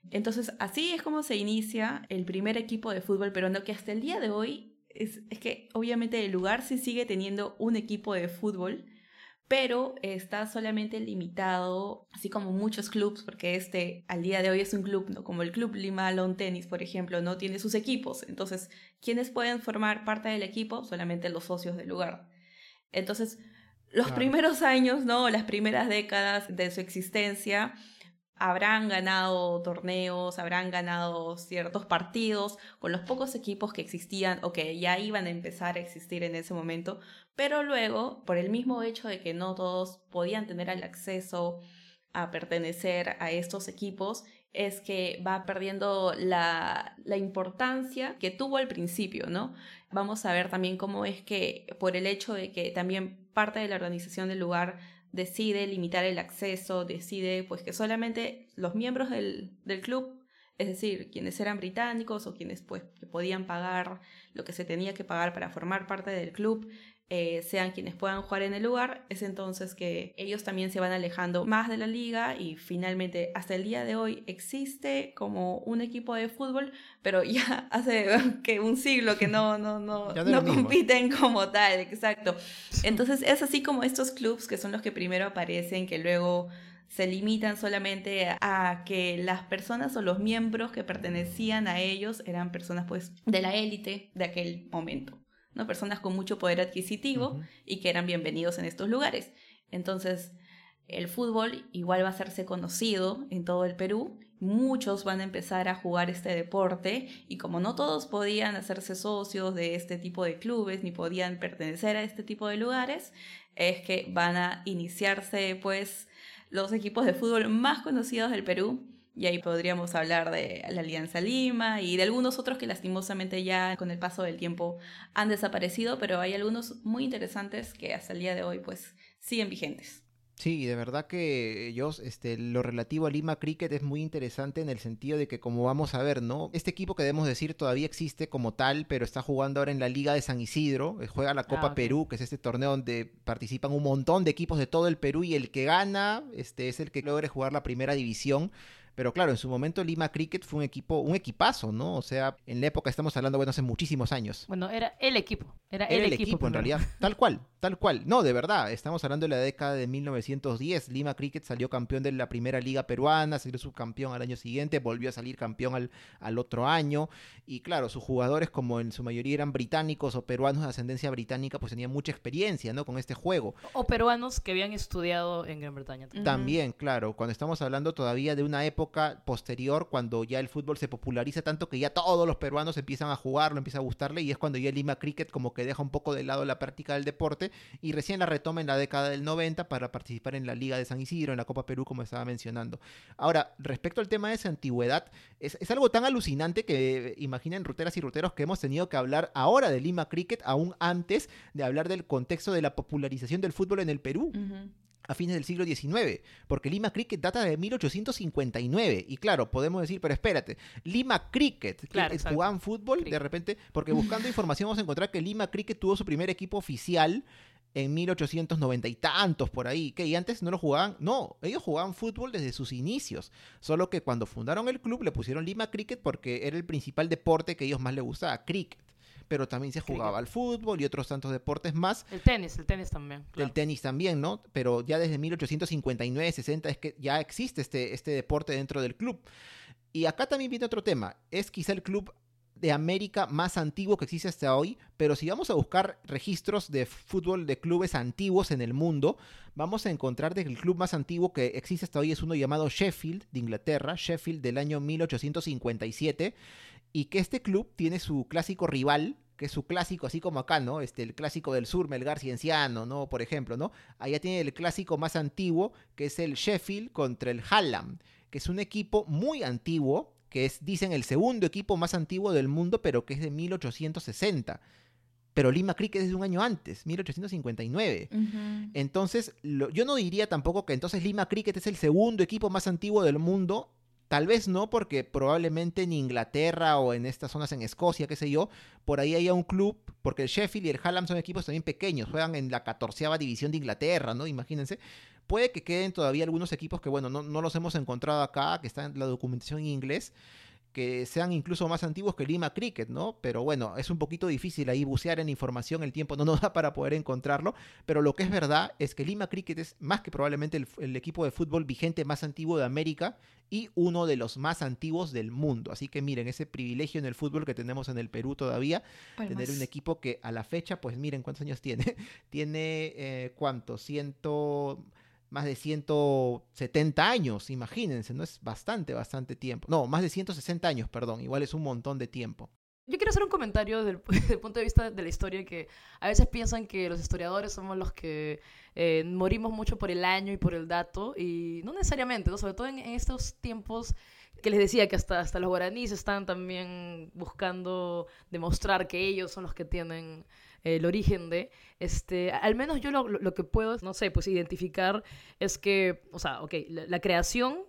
Speaker 2: Entonces, así es como se inicia el primer equipo de fútbol peruano que hasta el día de hoy es, es que obviamente el lugar sí sigue teniendo un equipo de fútbol, pero está solamente limitado, así como muchos clubes, porque este al día de hoy es un club, ¿no? como el Club Lima Lawn Tennis, por ejemplo, no tiene sus equipos. Entonces, ¿quiénes pueden formar parte del equipo? Solamente los socios del lugar. Entonces, los primeros años, ¿no? Las primeras décadas de su existencia, habrán ganado torneos, habrán ganado ciertos partidos con los pocos equipos que existían o que ya iban a empezar a existir en ese momento, pero luego, por el mismo hecho de que no todos podían tener el acceso a pertenecer a estos equipos, es que va perdiendo la, la, importancia que tuvo al principio, ¿no? Vamos a ver también cómo es que por el hecho de que también parte de la organización del lugar decide limitar el acceso, decide pues que solamente los miembros del, club, es decir, quienes eran británicos o quienes pues podían pagar lo que se tenía que pagar para formar parte del club, eh, sean quienes puedan jugar en el lugar, es entonces que ellos también se van alejando más de la liga y finalmente hasta el día de hoy existe como un equipo de fútbol, pero ya hace que un siglo que no, no, no, no compiten como tal, exacto. Entonces es así como estos clubes que son los que primero aparecen, que luego se limitan solamente a que las personas o los miembros que pertenecían a ellos eran personas pues de la élite de aquel momento. ¿No? Personas con mucho poder adquisitivo y que eran bienvenidos en estos lugares. Entonces, el fútbol igual va a hacerse conocido en todo el Perú. Muchos van a empezar a jugar este deporte y como no todos podían hacerse socios de este tipo de clubes ni podían pertenecer a este tipo de lugares, es que van a iniciarse pues los equipos de fútbol más conocidos del Perú y ahí podríamos hablar de la Alianza Lima y de algunos otros que lastimosamente ya con el paso del tiempo han desaparecido, pero hay algunos muy interesantes que hasta el día de hoy pues siguen vigentes.
Speaker 1: Sí, de verdad que yo, este, lo relativo a Lima Cricket es muy interesante en el sentido de que, como vamos a ver, ¿no? Este equipo que debemos decir todavía existe como tal, pero está jugando ahora en la Liga de San Isidro, eh, juega la Copa ah, Perú, que es este torneo donde participan un montón de equipos de todo el Perú y el que gana, este, es el que logre jugar la primera división. Pero claro, en su momento Lima Cricket fue un equipo, un equipazo, ¿no? O sea, en la época estamos hablando, bueno, hace muchísimos años.
Speaker 3: Bueno, era el equipo. Era,
Speaker 1: el, equipo, en realidad. Tal cual, tal cual. No, de verdad, estamos hablando de la década de 1910. Lima Cricket salió campeón de la primera liga peruana, salió subcampeón al año siguiente, volvió a salir campeón al, al otro año. Y claro, sus jugadores, como en su mayoría eran británicos o peruanos de ascendencia británica, pues tenían mucha experiencia, ¿no? Con este juego.
Speaker 3: O peruanos que habían estudiado en Gran Bretaña.
Speaker 1: También, también claro. Cuando estamos hablando todavía de una época posterior, cuando ya el fútbol se populariza tanto que ya todos los peruanos empiezan a jugarlo, empieza a gustarle, y es cuando ya Lima Cricket como que deja un poco de lado la práctica del deporte y recién la retoma en la década del 90 para participar en la Liga de San Isidro, en la Copa Perú, como estaba mencionando. Ahora, respecto al tema de esa antigüedad, es, algo tan alucinante que imaginen ruteras y ruteros que hemos tenido que hablar ahora de Lima Cricket, aún antes de hablar del contexto de la popularización del fútbol en el Perú a fines del siglo XIX, porque Lima Cricket data de 1859. Y claro, podemos decir, pero espérate, Lima Cricket, claro, jugaban fútbol de repente, porque buscando información vamos a encontrar que Lima Cricket tuvo su primer equipo oficial en 1890 y tantos por ahí, que y antes no lo jugaban, no, ellos jugaban fútbol desde sus inicios, solo que cuando fundaron el club le pusieron Lima Cricket porque era el principal deporte que ellos más les gustaba, cricket pero también se jugaba al fútbol y otros tantos deportes más.
Speaker 3: El tenis, el tenis también.
Speaker 1: El tenis también, ¿no? Pero ya desde 1859-60 es que ya existe este, este deporte dentro del club. Y acá también viene otro tema. Es quizá el club de América más antiguo que existe hasta hoy, pero si vamos a buscar registros de fútbol de clubes antiguos en el mundo, vamos a encontrar que el club más antiguo que existe hasta hoy es uno llamado Sheffield de Inglaterra, Sheffield del año 1857, y que este club tiene su clásico rival, que es su clásico, así como acá, ¿no? Este, el clásico del sur, Melgar Cienciano, ¿no? Por ejemplo, ¿no? Allá tiene el clásico más antiguo, que es el Sheffield contra el Hallam, que es un equipo muy antiguo, que es, dicen, el segundo equipo más antiguo del mundo, pero que es de 1860 pero Lima Cricket es de un año antes, 1859. Entonces, yo no diría tampoco que entonces Lima Cricket es el segundo equipo más antiguo del mundo, Tal vez no, porque probablemente en Inglaterra o en estas zonas en Escocia, qué sé yo, por ahí haya un club, porque el Sheffield y el Hallam son equipos también pequeños, juegan en la catorceava división de Inglaterra, ¿no? Imagínense. Puede que queden todavía algunos equipos que, bueno, no, no los hemos encontrado acá, que están en la documentación en inglés, que sean incluso más antiguos que Lima Cricket, ¿no? Pero bueno, es un poquito difícil ahí bucear en información, el tiempo no nos da para poder encontrarlo, pero lo que es verdad es que Lima Cricket es más que probablemente el, equipo de fútbol vigente más antiguo de América y uno de los más antiguos del mundo. Así que miren, ese privilegio en el fútbol que tenemos en el Perú todavía, tener un equipo que a la fecha, pues miren cuántos años tiene. tiene, eh, ¿cuánto? Ciento más de 170 años, imagínense, ¿no? Es bastante, bastante tiempo. No, más de 160 años, perdón, igual es un montón de tiempo.
Speaker 3: Yo quiero hacer un comentario desde el punto de vista de la historia que a veces piensan que los historiadores somos los que eh, morimos mucho por el año y por el dato y no necesariamente, ¿no? sobre todo en, estos tiempos que les decía que hasta, hasta los guaraníes están también buscando demostrar que ellos son los que tienen el origen de, este, al menos yo lo, lo, que puedo, no sé, pues identificar es que, o sea, ok, la, creación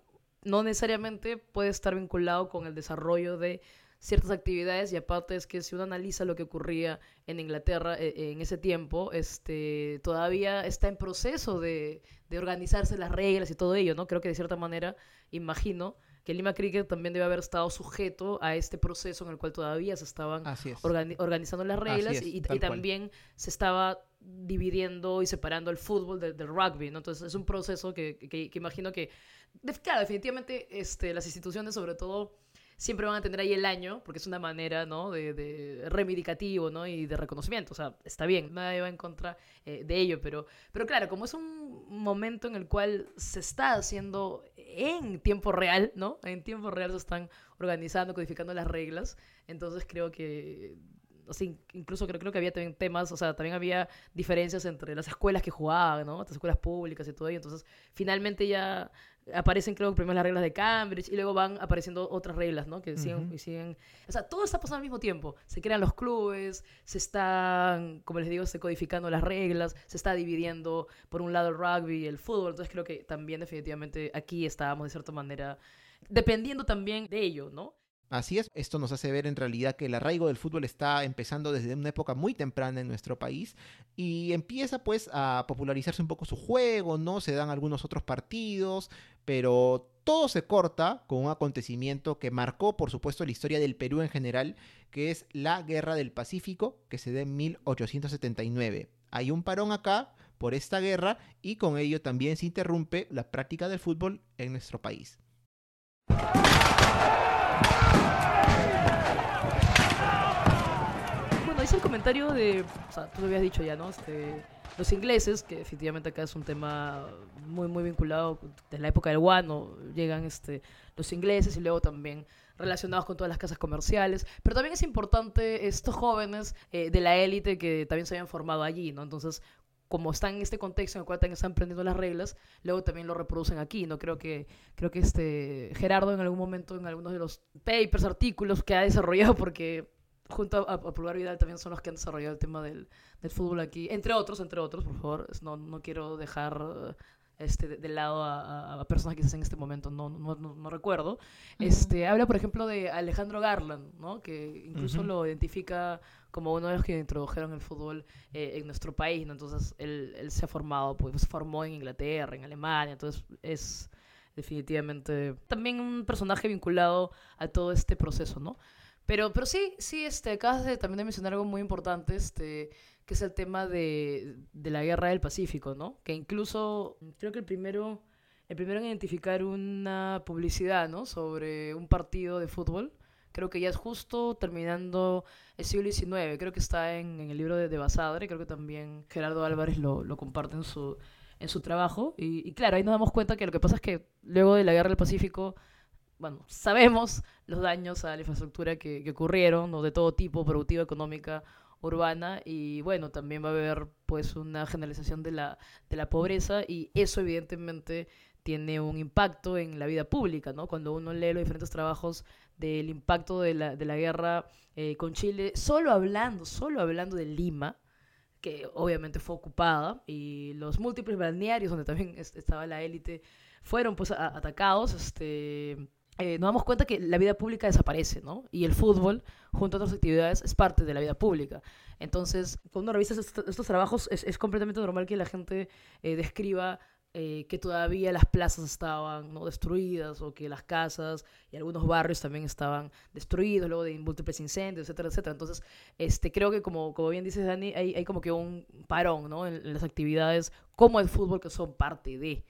Speaker 3: no necesariamente puede estar vinculado con el desarrollo de ciertas actividades y aparte es que si uno analiza lo que ocurría en Inglaterra eh, en ese tiempo, este, todavía está en proceso de, de, organizarse las reglas y todo ello, ¿no? Creo que de cierta manera, imagino que Lima Cricket también debe haber estado sujeto a este proceso en el cual todavía se estaban organizando las reglas y, también se estaba dividiendo y separando el fútbol del, rugby, ¿no? Entonces es un proceso que, que, que imagino que, claro, definitivamente este, las instituciones sobre todo siempre van a tener ahí el año, porque es una manera, ¿no? De, de reivindicativo, ¿no? Y de reconocimiento. O sea, está bien, nadie va en contra eh, de ello, pero, pero claro, como es un momento en el cual se está haciendo en tiempo real, ¿no? En tiempo real se están organizando, codificando las reglas. Entonces creo que o sea, incluso creo, creo que había también temas, o sea, también había diferencias entre las escuelas que jugaban, ¿no? Las escuelas públicas y todo ello. Entonces, finalmente ya aparecen, creo, primero las reglas de Cambridge y luego van apareciendo otras reglas, ¿no? Que siguen, y siguen... O sea, todo está pasando al mismo tiempo. Se crean los clubes, se están, como les digo, se codificando las reglas, se está dividiendo, por un lado, el rugby y el fútbol. Entonces, creo que también definitivamente aquí estábamos, de cierta manera, dependiendo también de ello, ¿no?
Speaker 1: Así es, esto nos hace ver en realidad que el arraigo del fútbol está empezando desde una época muy temprana en nuestro país y empieza pues a popularizarse un poco su juego, ¿no? Se dan algunos otros partidos, pero todo se corta con un acontecimiento que marcó por supuesto la historia del Perú en general, que es la Guerra del Pacífico, que se da en 1879. Hay un parón acá por esta guerra y con ello también se interrumpe la práctica del fútbol en nuestro país.
Speaker 3: El comentario de, o sea, tú lo habías dicho ya, ¿no? Este, los ingleses, que efectivamente acá es un tema muy, muy vinculado desde la época del guano, llegan este, los ingleses y luego también relacionados con todas las casas comerciales, pero también es importante estos jóvenes eh, de la élite que también se habían formado allí, ¿no? Entonces, como están en este contexto en el cual están aprendiendo las reglas, luego también lo reproducen aquí, ¿no? Creo que, creo que este Gerardo en algún momento, en algunos de los papers, artículos que ha desarrollado, porque junto a, Pulgar Vidal también son los que han desarrollado el tema del, del, fútbol aquí, entre otros, entre otros, por favor, no, no quiero dejar este, de, lado a, a, personas que en este momento no, no, no, recuerdo. este, habla, por ejemplo, de Alejandro Garland, ¿no? que incluso lo identifica como uno de los que introdujeron el fútbol eh, en nuestro país. ¿no? Entonces, él, él, se ha formado, pues se formó en Inglaterra, en Alemania, entonces es definitivamente también un personaje vinculado a todo este proceso, ¿no? Pero, pero sí, sí, este, acabas de, también de mencionar algo muy importante, este, que es el tema de, de la guerra del Pacífico, ¿no? Que incluso, creo que el primero, el primero en identificar una publicidad, ¿no? Sobre un partido de fútbol, creo que ya es justo terminando el siglo XIX, creo que está en, en el libro de, de Basadre, creo que también Gerardo Álvarez lo, lo comparte en su, en su trabajo, y, y claro, ahí nos damos cuenta que lo que pasa es que luego de la guerra del Pacífico, bueno, sabemos los daños a la infraestructura que, que ocurrieron, ¿no? de todo tipo, productiva, económica, urbana, y bueno, también va a haber pues una generalización de la, de la pobreza, y eso evidentemente tiene un impacto en la vida pública, ¿no? Cuando uno lee los diferentes trabajos del impacto de la, de la guerra eh, con Chile, solo hablando, solo hablando de Lima, que obviamente fue ocupada, y los múltiples balnearios donde también estaba la élite, fueron pues atacados, este eh, nos damos cuenta que la vida pública desaparece, ¿no? Y el fútbol, junto a otras actividades, es parte de la vida pública. Entonces, cuando uno revisa estos, trabajos, es, completamente normal que la gente eh, describa eh, que todavía las plazas estaban ¿no? destruidas o que las casas y algunos barrios también estaban destruidos luego de múltiples incendios, etcétera, etcétera. Entonces, este, creo que como, como bien dices, Dani, hay, hay como que un parón ¿no? en, en las actividades como el fútbol que son parte de...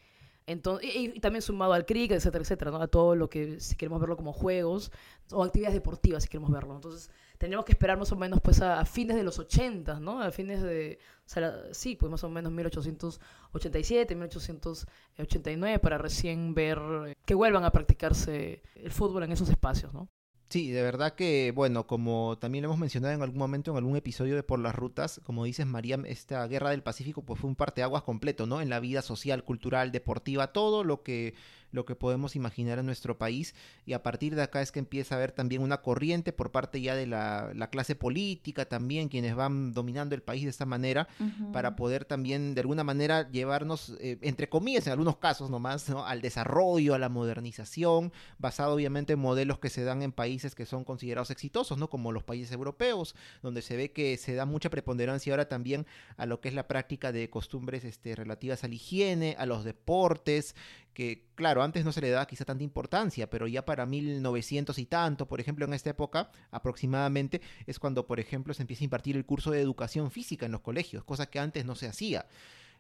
Speaker 3: Entonces, y, también sumado al cricket, etcétera, etcétera, ¿no? A todo lo que, si queremos verlo como juegos o actividades deportivas, si queremos verlo. Entonces, tendríamos que esperar más o menos pues a, fines de los 80, ¿no? A fines de, o sea, sí, pues más o menos 1887, 1889, para recién ver que vuelvan a practicarse el fútbol en esos espacios, ¿no?
Speaker 1: Sí, de verdad que, bueno, como también lo hemos mencionado en algún momento, en algún episodio de Por las Rutas, como dices, María, esta guerra del Pacífico pues fue un parteaguas completo, ¿no? En la vida social, cultural, deportiva, todo lo que lo que podemos imaginar en nuestro país y a partir de acá es que empieza a haber también una corriente por parte ya de la, clase política también, quienes van dominando el país de esta manera, para poder también de alguna manera llevarnos, eh, entre comillas, en algunos casos nomás, al desarrollo, a la modernización, basado obviamente en modelos que se dan en países que son considerados exitosos, ¿no? Como los países europeos, donde se ve que se da mucha preponderancia ahora también a lo que es la práctica de costumbres este, relativas a la higiene, a los deportes, que claro, antes no se le daba quizá tanta importancia, pero ya para 1900 y tanto, por ejemplo, en esta época aproximadamente, es cuando, por ejemplo, se empieza a impartir el curso de educación física en los colegios, cosa que antes no se hacía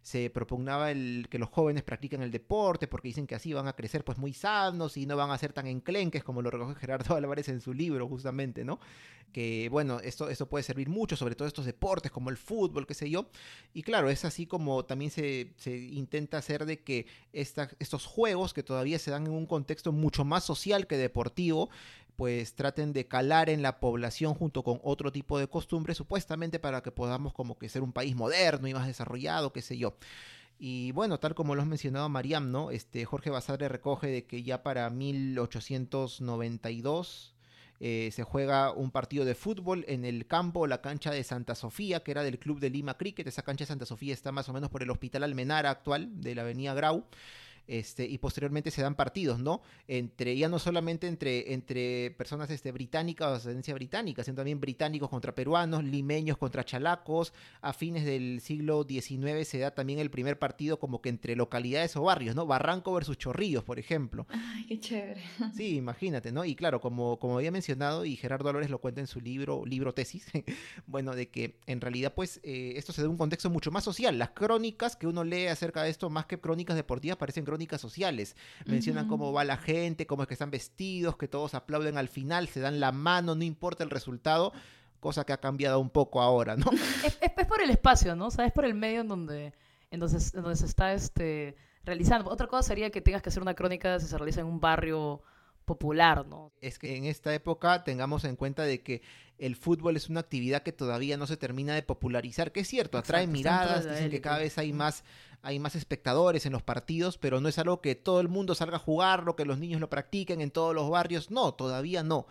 Speaker 1: se propugnaba el, que los jóvenes practiquen el deporte porque dicen que así van a crecer pues muy sanos y no van a ser tan enclenques como lo recoge Gerardo Álvarez en su libro justamente, ¿no? Que bueno, esto, esto puede servir mucho, sobre todo estos deportes como el fútbol, qué sé yo. Y claro, es así como también se, se intenta hacer de que estos juegos que todavía se dan en un contexto mucho más social que deportivo, pues traten de calar en la población junto con otro tipo de costumbres, supuestamente para que podamos como que ser un país moderno y más desarrollado, qué sé yo. Y bueno, tal como lo has mencionado Mariam, ¿no? Este, Jorge Basadre recoge de que ya para 1892 eh, se juega un partido de fútbol en el campo, la cancha de Santa Sofía, que era del Club de Lima Cricket. Esa cancha de Santa Sofía está más o menos por el Hospital Almenara actual de la Avenida Grau. Este, y posteriormente se dan partidos, ¿no? Entre, ya no solamente entre, entre personas este, británicas o de ascendencia británica, sino también británicos contra peruanos, limeños contra chalacos. A fines del siglo XIX se da también el primer partido como que entre localidades o barrios, ¿no? Barranco versus Chorrillos, por ejemplo.
Speaker 2: Ay, qué chévere.
Speaker 1: Sí, imagínate, ¿no? Y claro, como, como había mencionado, y Gerardo Álvarez lo cuenta en su libro, libro tesis, bueno, de que en realidad, pues, eh, esto se da un contexto mucho más social. Las crónicas que uno lee acerca de esto, más que crónicas deportivas, parecen crónicas sociales. Mencionan cómo va la gente, cómo es que están vestidos, que todos aplauden al final, se dan la mano, no importa el resultado, cosa que ha cambiado un poco ahora, ¿no?
Speaker 3: Es, por el espacio, ¿no? O sea, es por el medio en donde, en donde, se está este, realizando. Otra cosa sería que tengas que hacer una crónica si se realiza en un barrio popular, ¿no?
Speaker 1: Es que en esta época tengamos en cuenta de que el fútbol es una actividad que todavía no se termina de popularizar, que es cierto, atrae miradas, dicen que cada vez hay más, hay más espectadores en los partidos, pero no es algo que todo el mundo salga a jugarlo, que los niños lo practiquen en todos los barrios, no, todavía no.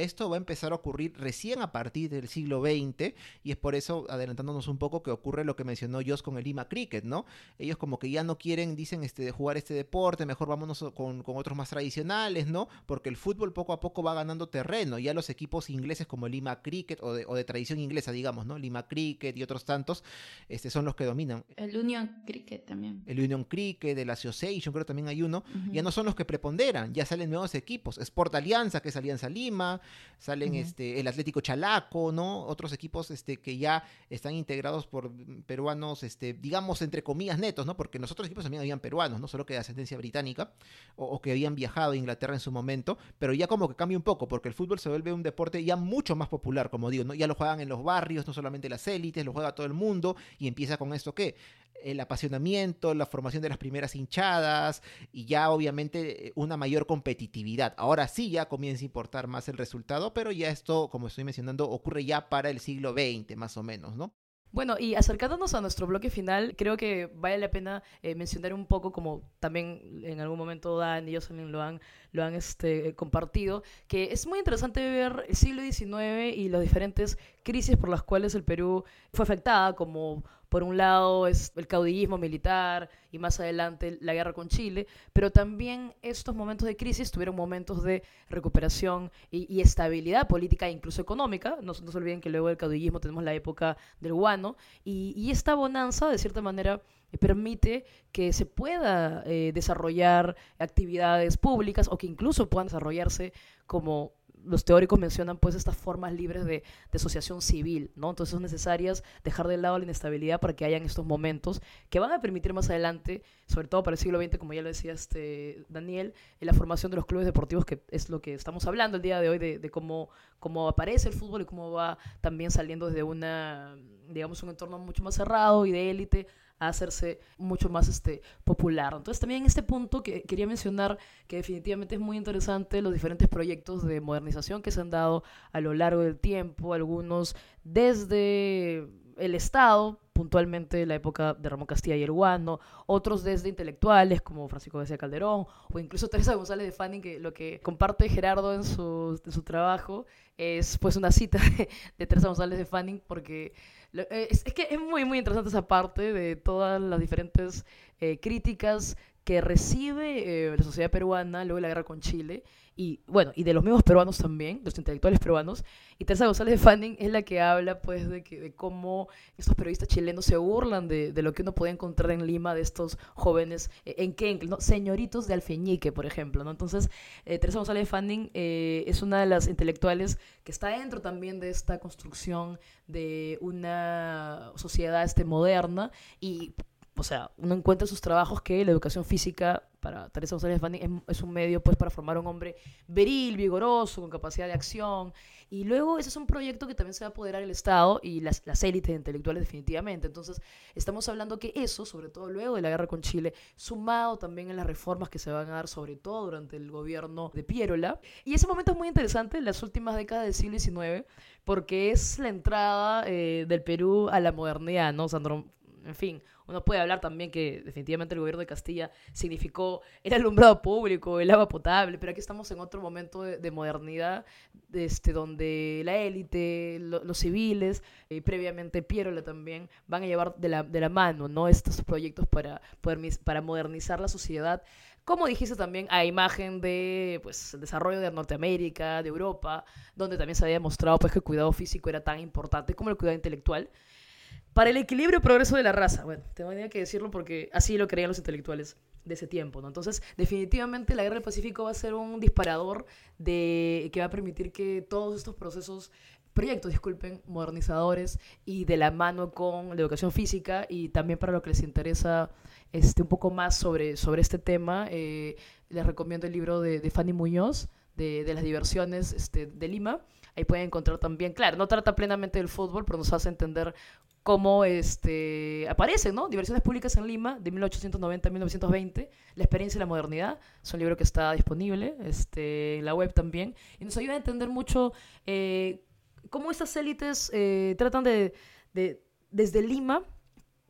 Speaker 1: Esto va a empezar a ocurrir recién a partir del siglo XX y es por eso, adelantándonos un poco, que ocurre lo que mencionó Joss con el Lima Cricket, ¿no? Ellos como que ya no quieren, dicen, este, jugar este deporte, mejor vámonos con, otros más tradicionales, ¿no? Porque el fútbol poco a poco va ganando terreno. Ya los equipos ingleses como el Lima Cricket o de, tradición inglesa, digamos, ¿no? Lima Cricket y otros tantos, este, son los que dominan.
Speaker 2: El Union Cricket también.
Speaker 1: El Union Cricket, el Association, creo que también hay uno. Ya no son los que preponderan, ya salen nuevos equipos. Sport Alianza, que es Alianza Lima, salen este, el Atlético Chalaco, ¿no? Otros equipos este, que ya están integrados por peruanos, este, digamos, entre comillas, netos, ¿no? Porque los otros equipos también habían peruanos, no solo que de ascendencia británica, o, que habían viajado a Inglaterra en su momento, pero ya como que cambia un poco, porque el fútbol se vuelve un deporte ya mucho más popular, como digo, ¿no? Ya lo juegan en los barrios, no solamente las élites, lo juega todo el mundo, y empieza con esto que el apasionamiento, la formación de las primeras hinchadas y ya obviamente una mayor competitividad. Ahora sí ya comienza a importar más el resultado pero ya esto, como estoy mencionando, ocurre ya para el siglo XX, más o menos, ¿no?
Speaker 3: Bueno, y acercándonos a nuestro bloque final, creo que vale la pena eh, mencionar un poco, como también en algún momento Dan y Jocelyn lo han, lo han este, compartido, que es muy interesante ver el siglo XIX y las diferentes crisis por las cuales el Perú fue afectada, como por un lado es el caudillismo militar y más adelante la guerra con Chile, pero también estos momentos de crisis tuvieron momentos de recuperación y, estabilidad política e incluso económica. No, se olviden que luego del caudillismo tenemos la época del guano y, esta bonanza de cierta manera permite que se pueda eh, desarrollar actividades públicas o que incluso puedan desarrollarse como los teóricos mencionan pues estas formas libres de, asociación civil, ¿no? Entonces son necesarias dejar de lado la inestabilidad para que hayan estos momentos que van a permitir más adelante, sobre todo para el siglo XX, como ya lo decía este Daniel, en la formación de los clubes deportivos, que es lo que estamos hablando el día de hoy, de, cómo, cómo aparece el fútbol y cómo va también saliendo desde una, digamos, un entorno mucho más cerrado y de élite a hacerse mucho más este, popular. Entonces también en este punto que quería mencionar que definitivamente es muy interesante los diferentes proyectos de modernización que se han dado a lo largo del tiempo, algunos desde el Estado, puntualmente la época de Ramón Castilla y el Guano, otros desde intelectuales como Francisco García Calderón o incluso Teresa González de Fanning, que lo que comparte Gerardo en su, su trabajo es pues una cita de, Teresa González de Fanning porque eh, es, que es muy muy interesante esa parte de todas las diferentes eh, críticas que recibe eh, la sociedad peruana luego de la guerra con Chile y bueno, y de los mismos peruanos también, los intelectuales peruanos, y Teresa González de Fanning es la que habla pues de, que, de cómo estos periodistas chilenos se burlan de, de lo que uno puede encontrar en Lima de estos jóvenes eh, en Kenkel, ¿no? señoritos de Alfeñique, por ejemplo, ¿no? Entonces, eh, Teresa González de Fanning eh, es una de las intelectuales que está dentro también de esta construcción de una sociedad este, moderna y o sea, uno encuentra en sus trabajos que la educación física para Teresa González Fanning es, un medio pues para formar un hombre viril, vigoroso, con capacidad de acción. Y luego ese es un proyecto que también se va a apoderar el Estado y las, élites intelectuales definitivamente. Entonces, estamos hablando que eso, sobre todo luego de la guerra con Chile, sumado también en las reformas que se van a dar, sobre todo durante el gobierno de Piérola. Y ese momento es muy interesante en las últimas décadas del siglo XIX, porque es la entrada eh, del Perú a la modernidad, ¿no? Sandro, en fin, uno puede hablar también que definitivamente el gobierno de Castilla significó el alumbrado público, el agua potable, pero aquí estamos en otro momento de, modernidad, este, donde la élite, los civiles, y previamente Pierola también, van a llevar de la, de la mano ¿no? estos proyectos para, para modernizar la sociedad como dijiste también, a imagen de pues, el desarrollo de Norteamérica, de Europa, donde también se había demostrado pues, que el cuidado físico era tan importante como el cuidado intelectual para el equilibrio y progreso de la raza. Bueno, tenía que decirlo porque así lo creían los intelectuales de ese tiempo, ¿no? Entonces, definitivamente la Guerra del Pacífico va a ser un disparador de que va a permitir que todos estos procesos proyectos, disculpen, modernizadores y de la mano con la educación física y también para lo que les interesa este, un poco más sobre, sobre este tema, eh, les recomiendo el libro de, Fanny Muñoz, de, de, las diversiones este, de Lima. Ahí pueden encontrar también, claro, no trata plenamente del fútbol, pero nos hace entender cómo este, aparecen, ¿no? Diversiones públicas en Lima, de 1890 a 1920, La experiencia y la modernidad, es un libro que está disponible este, en la web también, y nos ayuda a entender mucho eh, cómo estas élites eh, tratan de, de, desde Lima,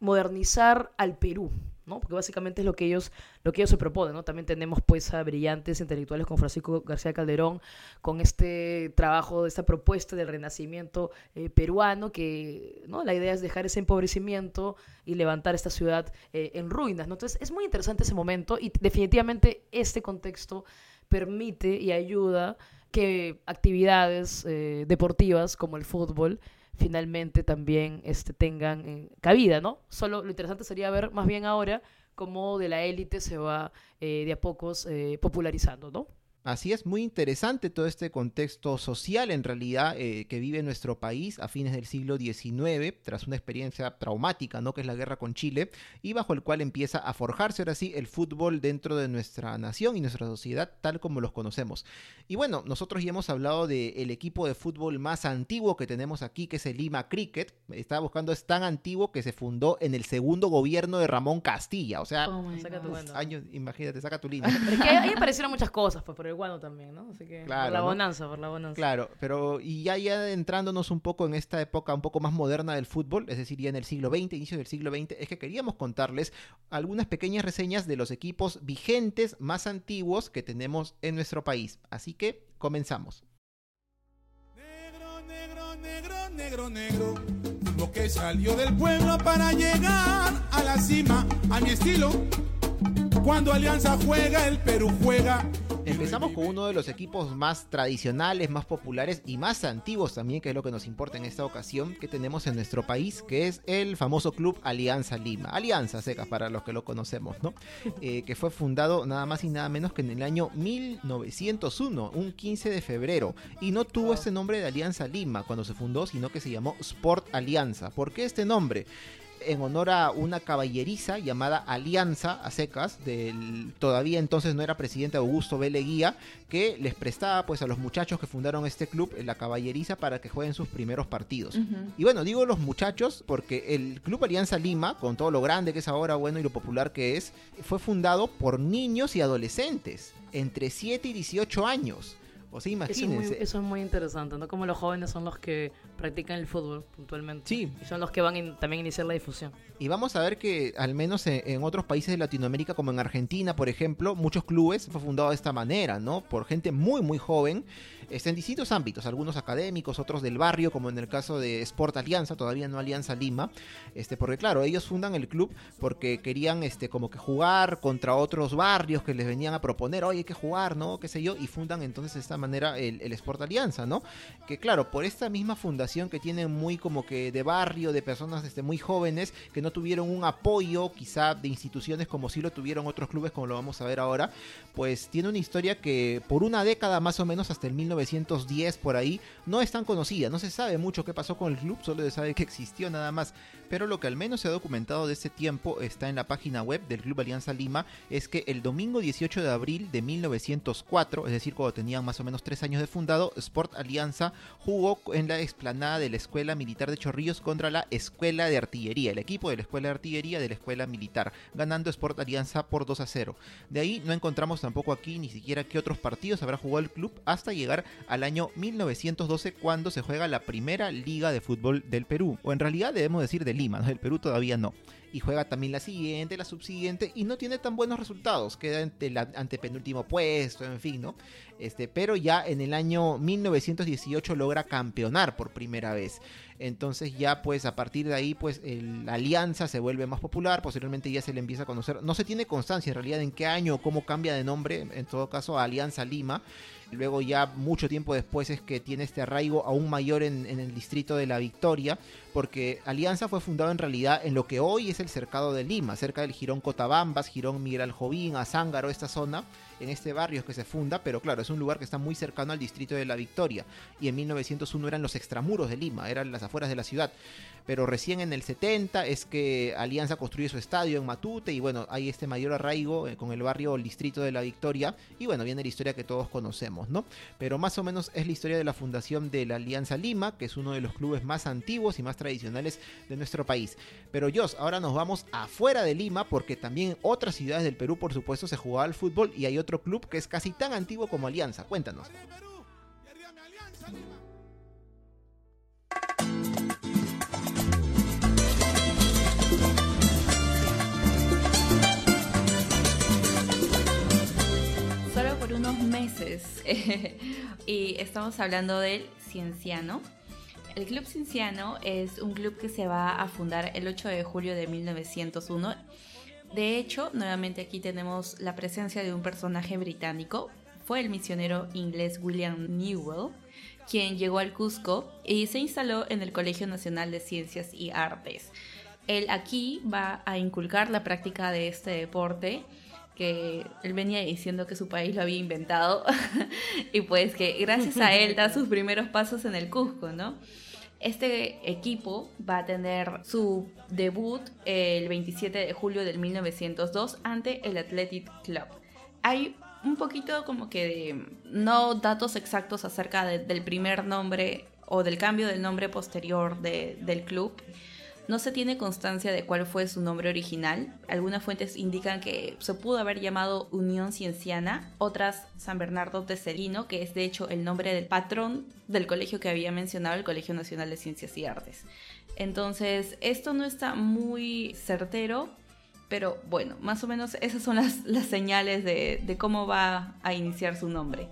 Speaker 3: modernizar al Perú, porque básicamente es lo que ellos, lo que ellos se proponen, ¿no? También tenemos pues a brillantes intelectuales como Francisco García Calderón, con este trabajo, esta propuesta del renacimiento eh, peruano, que ¿no? la idea es dejar ese empobrecimiento y levantar esta ciudad eh, en ruinas, ¿no? Entonces es muy interesante ese momento y definitivamente este contexto permite y ayuda que actividades eh, deportivas como el fútbol finalmente también este, tengan eh, cabida, ¿no? Solo lo interesante sería ver más bien ahora cómo de la élite se va eh, de a pocos eh, popularizando, ¿no?
Speaker 1: Así es, muy interesante todo este contexto social en realidad eh, que vive nuestro país a fines del siglo XIX, tras una experiencia traumática, ¿no? Que es la guerra con Chile, y bajo el cual empieza a forjarse ahora sí el fútbol dentro de nuestra nación y nuestra sociedad tal como los conocemos. Y bueno, nosotros ya hemos hablado del equipo de fútbol más antiguo que tenemos aquí, que es el Lima Cricket. Estaba buscando, es tan antiguo que se fundó en el segundo gobierno de Ramón Castilla. O sea, oh años, imagínate, saca tu línea.
Speaker 3: ahí aparecieron muchas cosas, pues, por el guano también, ¿no? Así que claro, por la bonanza, por la bonanza.
Speaker 1: Claro, pero y ya, ya entrándonos un poco en esta época un poco más moderna del fútbol, es decir, ya en el siglo XX, inicio del siglo XX, es que queríamos contarles algunas pequeñas reseñas de los equipos vigentes más antiguos que tenemos en nuestro país. Así que comenzamos.
Speaker 7: Negro, negro, negro, negro, negro. Lo que salió del pueblo para llegar a la cima, a mi estilo. Cuando Alianza juega, el Perú juega.
Speaker 1: Empezamos con uno de los equipos más tradicionales, más populares y más antiguos también, que es lo que nos importa en esta ocasión, que tenemos en nuestro país, que es el famoso club Alianza Lima. Alianza Secas para los que lo conocemos, ¿no? Eh, que fue fundado nada más y nada menos que en el año 1901, un 15 de febrero. Y no tuvo este nombre de Alianza Lima cuando se fundó, sino que se llamó Sport Alianza. ¿Por qué este nombre? En honor a una caballeriza llamada Alianza a secas, del todavía entonces no era presidente Augusto B. Leguía, que les prestaba pues a los muchachos que fundaron este club, la caballeriza, para que jueguen sus primeros partidos. Y bueno, digo los muchachos porque el Club Alianza Lima, con todo lo grande que es ahora, bueno, y lo popular que es, fue fundado por niños y adolescentes, entre 7 y 18 años. O sea, imagínense.
Speaker 3: Eso es, muy, interesante, ¿no? Como los jóvenes son los que practican el fútbol puntualmente.
Speaker 1: Sí.
Speaker 3: Y son los que van a también a iniciar la difusión.
Speaker 1: Y vamos a ver que, al menos en, otros países de Latinoamérica, como en Argentina, por ejemplo, muchos clubes fue fundado de esta manera, ¿no? Por gente muy, muy joven en distintos ámbitos, algunos académicos, otros del barrio, como en el caso de Sport Alianza, todavía no Alianza Lima, este, porque claro, ellos fundan el club porque querían este, como que jugar contra otros barrios que les venían a proponer, oye, hay que jugar, ¿no? qué sé yo, y fundan entonces de esta manera el, el Sport Alianza, ¿no? Que claro, por esta misma fundación que tienen muy como que de barrio, de personas este, muy jóvenes, que no tuvieron un apoyo quizá de instituciones como si lo tuvieron otros clubes, como lo vamos a ver ahora, pues tiene una historia que por una década más o menos hasta el 19 1910 por ahí, no es tan conocida, no se sabe mucho qué pasó con el club, solo se sabe que existió nada más, pero lo que al menos se ha documentado de ese tiempo está en la página web del Club Alianza Lima, es que el domingo 18 de abril de 1904, es decir, cuando tenían más o menos tres años de fundado, Sport Alianza jugó en la explanada de la Escuela Militar de Chorrillos contra la Escuela de Artillería, el equipo de la Escuela de Artillería de la Escuela Militar, ganando Sport Alianza por 2 a 0. De ahí no encontramos tampoco aquí ni siquiera qué otros partidos habrá jugado el club hasta llegar al año 1912 cuando se juega la primera liga de fútbol del Perú, o en realidad debemos decir de Lima, del Perú todavía no y juega también la siguiente, la subsiguiente y no tiene tan buenos resultados, queda ante el antepenúltimo puesto, en fin, ¿no? Este, pero ya en el año 1918 logra campeonar por primera vez. Entonces ya pues a partir de ahí pues la alianza se vuelve más popular, posteriormente ya se le empieza a conocer, no se tiene constancia en realidad en qué año o cómo cambia de nombre, en todo caso a Alianza Lima. Luego ya mucho tiempo después es que tiene este arraigo aún mayor en, el distrito de La Victoria, porque Alianza fue fundado en realidad en lo que hoy es el cercado de Lima, cerca del Girón Cotabambas, Girón Miguel Aljovín, Azángaro, esta zona en este barrio que se funda, pero claro, es un lugar que está muy cercano al distrito de La Victoria. Y en 1901 eran los extramuros de Lima, eran las afueras de la ciudad. Pero recién en el 70 es que Alianza construye su estadio en Matute y bueno, hay este mayor arraigo eh, con el barrio el distrito de La Victoria. Y bueno, viene la historia que todos conocemos, ¿no? Pero más o menos es la historia de la fundación de la Alianza Lima, que es uno de los clubes más antiguos y más tradicionales de nuestro país. Pero Jos, ahora nos vamos afuera de Lima porque también en otras ciudades del Perú, por supuesto, se jugaba al fútbol y hay otro club que es casi tan antiguo como Alianza. Cuéntanos.
Speaker 2: Solo por unos meses. y estamos hablando del Cienciano. El Club Cienciano es un club que se va a fundar el 8 de julio de 1901 de hecho, nuevamente aquí tenemos la presencia de un personaje británico. Fue el misionero inglés William Newell, quien llegó al Cusco y se instaló en el Colegio Nacional de Ciencias y Artes. Él aquí va a inculcar la práctica de este deporte que él venía diciendo que su país lo había inventado y pues que gracias a él da sus primeros pasos en el Cusco, ¿no? Este equipo va a tener su debut el 27 de julio del 1902 ante el Athletic Club. Hay un poquito como que de, no datos exactos acerca del primer nombre o del cambio del nombre posterior del club. No se tiene constancia de cuál fue su nombre original. Algunas fuentes indican que se pudo haber llamado Unión Cienciana, otras San Bernardo de Celino, que es de hecho el nombre del patrón del colegio que había mencionado, el Colegio Nacional de Ciencias y Artes. Entonces, esto no está muy certero, pero bueno, más o menos esas son las, señales de cómo va a iniciar su nombre.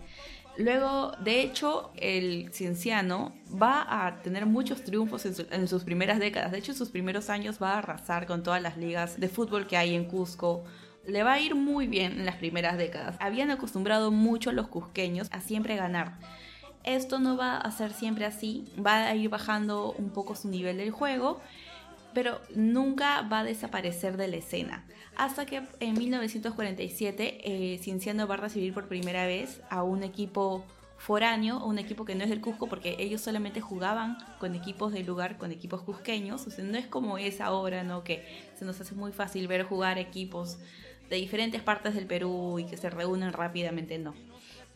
Speaker 2: Luego, de hecho, el cienciano va a tener muchos triunfos en, sus primeras décadas. De hecho, en sus primeros años va a arrasar con todas las ligas de fútbol que hay en Cusco. Le va a ir muy bien en las primeras décadas. Habían acostumbrado mucho a los cusqueños a siempre ganar. Esto no va a ser siempre así. Va a ir bajando un poco su nivel del juego pero nunca va a desaparecer de la escena. Hasta que en 1947 eh, Cienciano va a recibir por primera vez a un equipo foráneo, un equipo que no es del Cusco, porque ellos solamente jugaban con equipos del lugar, con equipos cusqueños. O sea, no es como es ahora, ¿no? Que se nos hace muy fácil ver jugar equipos de diferentes partes del Perú y que se reúnen rápidamente, no.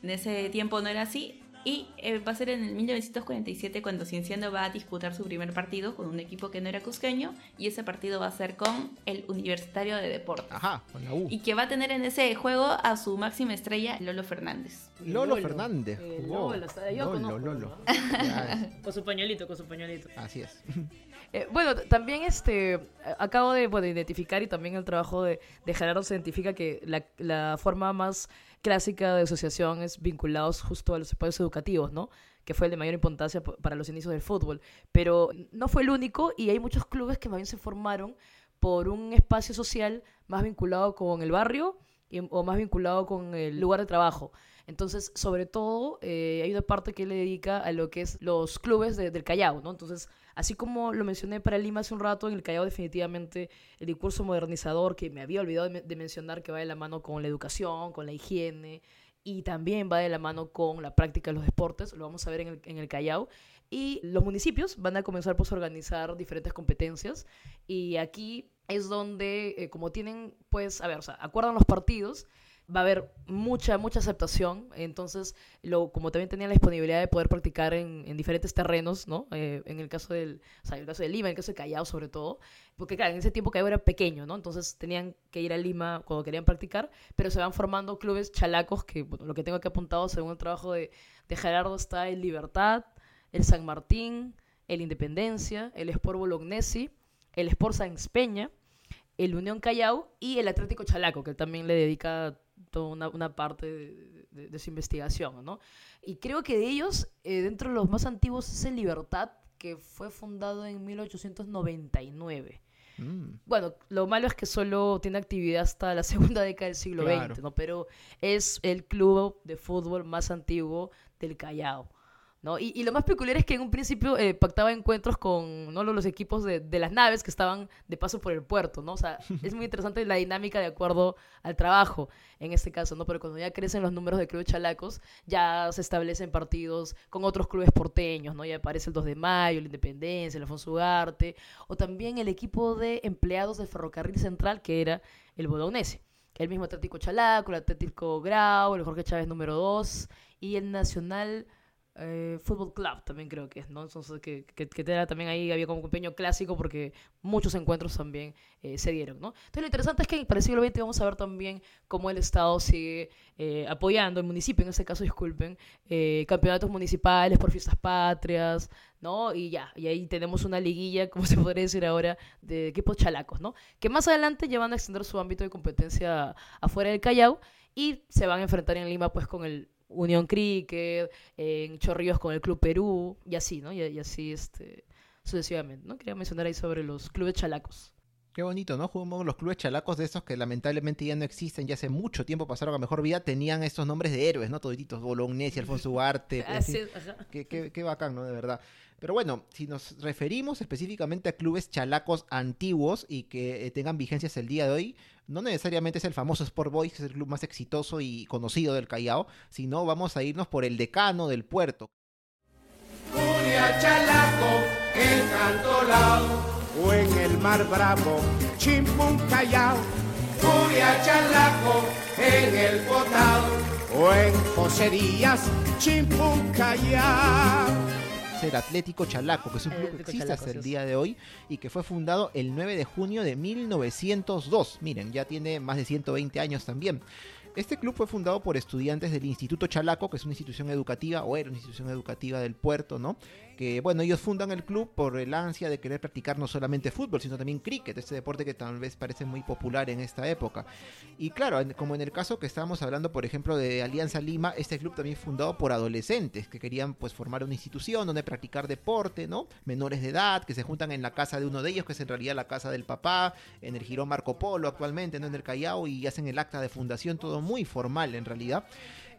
Speaker 2: En ese tiempo no era así, Y eh, va a ser en el 1947 cuando Cienciano va a disputar su primer partido con un equipo que no era cusqueño y ese partido va a ser con el Universitario de Deportes.
Speaker 1: Ajá, con la U.
Speaker 2: Y que va a tener en ese juego a su máxima estrella, Lolo Fernández.
Speaker 1: Lolo, Fernández.
Speaker 3: Lolo, está de yo Lolo, Lolo. con su pañuelito, con su pañuelito.
Speaker 1: Así es.
Speaker 3: Eh, bueno, también este acabo de identificar y también el trabajo de, de Gerardo se identifica que la, la forma más clásica de asociaciones vinculados justo a los espacios educativos, ¿no? Que fue el de mayor importancia para los inicios del fútbol. Pero no fue el único y hay muchos clubes que más bien se formaron por un espacio social más vinculado con el barrio o más vinculado con el lugar de trabajo. Entonces, sobre todo, eh, hay una parte que le dedica a lo que es los clubes del Callao, ¿no? Entonces, Así como lo mencioné para Lima hace un rato, en el Callao definitivamente el discurso modernizador, que me había olvidado de, mencionar que va de la mano con la educación, con la higiene, y también va de la mano con la práctica de los deportes, lo vamos a ver en el, Callao. Y los municipios van a comenzar pues, a organizar diferentes competencias, y aquí es donde, eh, como tienen, pues, a ver, o sea, acuerdan los partidos, va a haber mucha, mucha aceptación. Entonces, lo, como también tenían la disponibilidad de poder practicar en, en diferentes terrenos, ¿no? Eh, en el caso del, o sea, en el caso de Lima, en el caso de Callao sobre todo, porque claro, en ese tiempo Callao era pequeño, ¿no? Entonces tenían que ir a Lima cuando querían practicar, pero se van formando clubes chalacos que, lo que tengo aquí apuntado según el trabajo de, de Gerardo está el Libertad, el San Martín, el Independencia, el Sport Bolognesi, el Sport San Peña, el Unión Callao y el Atlético Chalaco, que también le dedica toda una, parte de, su investigación, ¿no? Y creo que de ellos, eh, dentro de los más antiguos, es el Libertad, que fue fundado en 1899. Mm. Bueno, lo malo es que solo tiene actividad hasta la segunda década del siglo XX, ¿no? Pero es el club de fútbol más antiguo del Callao. ¿No? Y, lo más peculiar es que en un principio eh, pactaba encuentros con ¿no? los equipos de, de, las naves que estaban de paso por el puerto, ¿no? O sea, es muy interesante la dinámica de acuerdo al trabajo en este caso, ¿no? Pero cuando ya crecen los números de clubes chalacos, ya se establecen partidos con otros clubes porteños, ¿no? Ya aparece el 2 de mayo, la Independencia, el Alfonso Ugarte, o también el equipo de empleados del Ferrocarril Central, que era el Bolognese. El mismo Atlético Chalaco, el Atlético Grau, el Jorge Chávez número 2 y el Nacional eh, Fútbol Club también creo que es, ¿no? Entonces que, que, que también ahí había como un pequeño clásico porque muchos encuentros también eh, se dieron, ¿no? Entonces lo interesante es que para el siglo XX vamos a ver también cómo el Estado sigue eh, apoyando, el municipio en este caso, disculpen, eh, campeonatos municipales por fiestas patrias, ¿no? Y ya, y ahí tenemos una liguilla, como se podría decir ahora, de equipos chalacos, ¿no? Que más adelante ya van a extender su ámbito de competencia afuera del Callao y se van a enfrentar en Lima pues con el Unión Cricket, en Chorrillos con el Club Perú, y así, ¿no? Y, así este, sucesivamente, ¿no? Quería mencionar ahí sobre los clubes chalacos.
Speaker 1: Qué bonito, ¿no? Jugamos los clubes chalacos de esos que lamentablemente ya no existen, ya hace mucho tiempo pasaron a mejor vida, tenían estos nombres de héroes, ¿no? Todititos, Bolognesi, Alfonso Ugarte. Pues, qué, qué, qué, bacán, ¿no? De verdad. Pero bueno, si nos referimos específicamente a clubes chalacos antiguos y que eh, tengan vigencias el día de hoy, no necesariamente es el famoso Sport Boys, que es el club más exitoso y conocido del Callao, sino vamos a irnos por el decano del puerto.
Speaker 7: Furia Chalaco, en o en el Mar Bravo, Chimpún Callao. Furia Chalaco, en el Potao, o en Poserías, Chimpún Callao
Speaker 1: el Atlético Chalaco, que es un club que existe hasta el día de hoy y que fue fundado el 9 de junio de 1902. Miren, ya tiene más de 120 años también. Este club fue fundado por estudiantes del Instituto Chalaco, que es una institución educativa, o era una institución educativa del puerto, ¿no? Que, bueno, ellos fundan el club por el ansia de querer practicar no solamente fútbol, sino también cricket, este deporte que tal vez parece muy popular en esta época. Y claro, como en el caso que estábamos hablando, por ejemplo, de Alianza Lima, este club también fundado por adolescentes que querían pues formar una institución donde practicar deporte, ¿no? Menores de edad, que se juntan en la casa de uno de ellos, que es en realidad la casa del papá, en el Girón Marco Polo actualmente, ¿no? En el Callao, y hacen el acta de fundación, todo muy formal en realidad.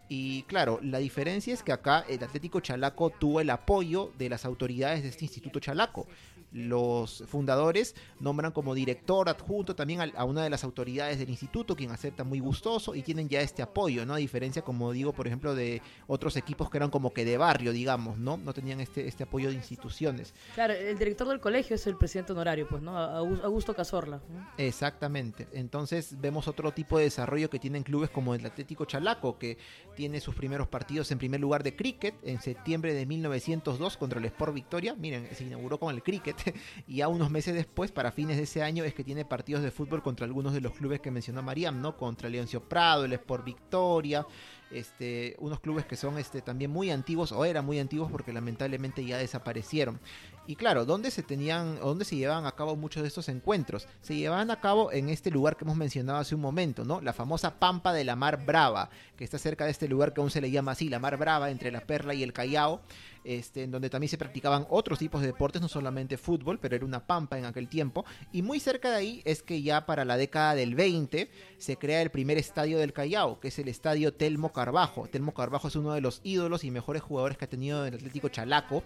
Speaker 1: Y claro, la diferencia es que acá el Atlético Chalaco tuvo el apoyo de las autoridades de este Instituto Chalaco. Los fundadores nombran como director adjunto también a, una de las autoridades del instituto, quien acepta muy gustoso y tienen ya este apoyo, ¿no? A diferencia, como digo, por ejemplo, de otros equipos que eran como que de barrio, digamos, ¿no? No tenían este, este apoyo de instituciones.
Speaker 3: Claro, el director del colegio es el presidente honorario, pues, ¿no? Augusto Cazorla.
Speaker 1: Exactamente. Entonces vemos otro tipo de desarrollo que tienen clubes como el Atlético Chalaco, que tiene sus primeros partidos en primer lugar de cricket en septiembre de 1902 contra el Sport Victoria. Miren, se inauguró con el cricket y ya unos meses después, para fines de ese año, es que tiene partidos de fútbol contra algunos de los clubes que mencionó Mariam, ¿no? Contra Leoncio Prado, el Sport Victoria, este, unos clubes que son este, también muy antiguos o eran muy antiguos porque lamentablemente ya desaparecieron. Y claro, ¿dónde se tenían, dónde se llevaban a cabo muchos de estos encuentros? Se llevaban a cabo en este lugar que hemos mencionado hace un momento, ¿no? La famosa Pampa de la Mar Brava, que está cerca de este lugar que aún se le llama así, la Mar Brava, entre la Perla y el Callao, este, en donde también se practicaban otros tipos de deportes, no solamente fútbol, pero era una pampa en aquel tiempo. Y muy cerca de ahí es que ya para la década del 20 se crea el primer estadio del Callao, que es el estadio Telmo Carbajo. Telmo Carbajo es uno de los ídolos y mejores jugadores que ha tenido el Atlético Chalaco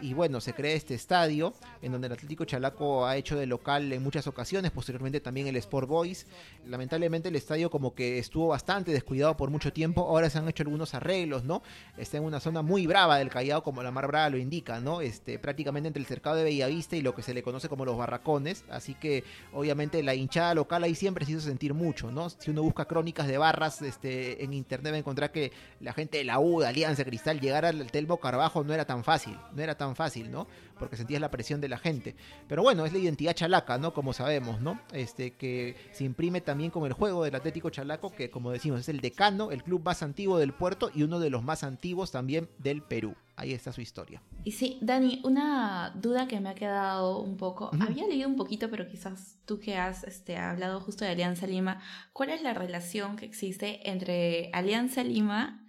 Speaker 1: y bueno, se crea este estadio en donde el Atlético Chalaco ha hecho de local en muchas ocasiones, posteriormente también el Sport Boys. Lamentablemente el estadio como que estuvo bastante descuidado por mucho tiempo, ahora se han hecho algunos arreglos, ¿no? Está en una zona muy brava del Callao, como la Mar Brava lo indica, ¿no? Este, prácticamente entre el cercado de Bellavista y lo que se le conoce como los barracones, así que obviamente la hinchada local ahí siempre se hizo sentir mucho, ¿no? Si uno busca crónicas de barras este, en internet va a encontrar que la gente de la U, de Alianza Cristal, llegar al Telmo Carbajo no era tan fácil, no era tan fácil, ¿no? Porque sentías la presión de la gente. Pero bueno, es la identidad chalaca, ¿no? Como sabemos, ¿no? Este, que se imprime también con el juego del Atlético Chalaco, que como decimos, es el decano, el club más antiguo del puerto y uno de los más antiguos también del Perú. Ahí está su historia.
Speaker 2: Y sí, Dani, una duda que me ha quedado un poco. Había leído un poquito, pero quizás tú que has este, hablado justo de Alianza Lima, ¿cuál es la relación que existe entre Alianza Lima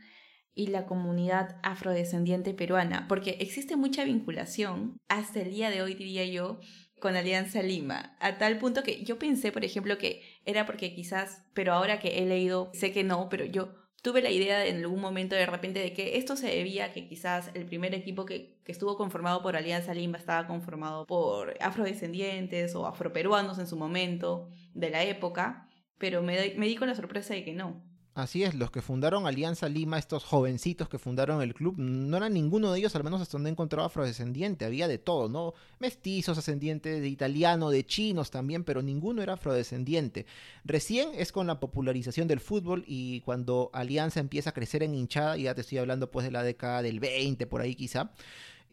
Speaker 2: y la comunidad afrodescendiente peruana, porque existe mucha vinculación hasta el día de hoy, diría yo, con Alianza Lima, a tal punto que yo pensé, por ejemplo, que era porque quizás, pero ahora que he leído, sé que no, pero yo tuve la idea en algún momento de repente de que esto se debía a que quizás el primer equipo que, que, estuvo conformado por Alianza Lima estaba conformado por afrodescendientes o afroperuanos en su momento de la época, pero me, me di con la sorpresa de que no.
Speaker 1: Así es, los que fundaron Alianza Lima, estos jovencitos que fundaron el club, no eran ninguno de ellos, al menos hasta donde encontrado afrodescendiente, había de todo, ¿no? Mestizos, ascendientes de italiano, de chinos también, pero ninguno era afrodescendiente. Recién es con la popularización del fútbol y cuando Alianza empieza a crecer en hinchada, ya te estoy hablando pues de la década del 20, por ahí quizá,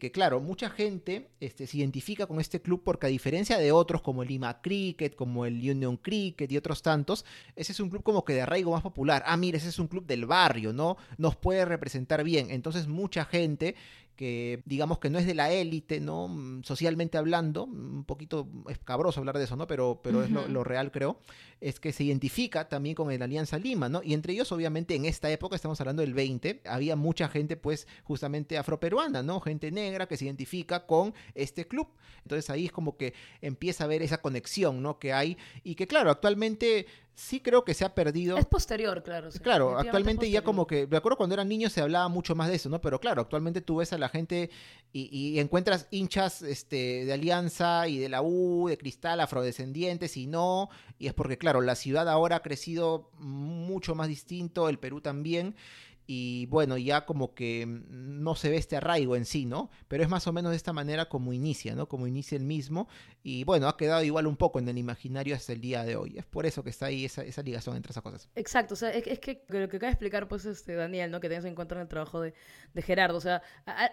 Speaker 1: que claro, mucha gente este, se identifica con este club porque a diferencia de otros como el Lima Cricket, como el Union Cricket y otros tantos, ese es un club como que de arraigo más popular. Ah, mira, ese es un club del barrio, ¿no? Nos puede representar bien. Entonces mucha gente que digamos que no es de la élite, ¿no? Mm, socialmente hablando, un poquito escabroso hablar de eso, ¿no? Pero, pero es lo, real, creo, es que se identifica también con el Alianza Lima, ¿no? Y entre ellos, obviamente, en esta época, estamos hablando del 20, había mucha gente, pues, justamente afroperuana, ¿no? Gente negra que se identifica con este club. Entonces ahí es como que empieza a ver esa conexión, ¿no? Que hay y que, claro, actualmente sí creo que se ha perdido.
Speaker 3: Es posterior, claro.
Speaker 1: claro, actualmente ya como que, me acuerdo cuando era niño se hablaba mucho más de eso, ¿no? Pero claro, actualmente tú ves a la gente y, encuentras hinchas este, de Alianza y de la U, de Cristal, afrodescendientes y no, y es porque, claro, la ciudad ahora ha crecido mucho más distinto, el Perú también y bueno, ya como que no se ve este arraigo en sí, ¿no? Pero es más o menos de esta manera como inicia, ¿no? Como inicia el mismo y bueno, ha quedado igual un poco en el imaginario hasta el día de hoy. Es por eso que está ahí esa, esa ligación entre esas cosas.
Speaker 3: Exacto, o sea, es, que lo que acaba de explicar pues este Daniel, ¿no? Que tienes en cuenta en el trabajo de, de Gerardo, o sea,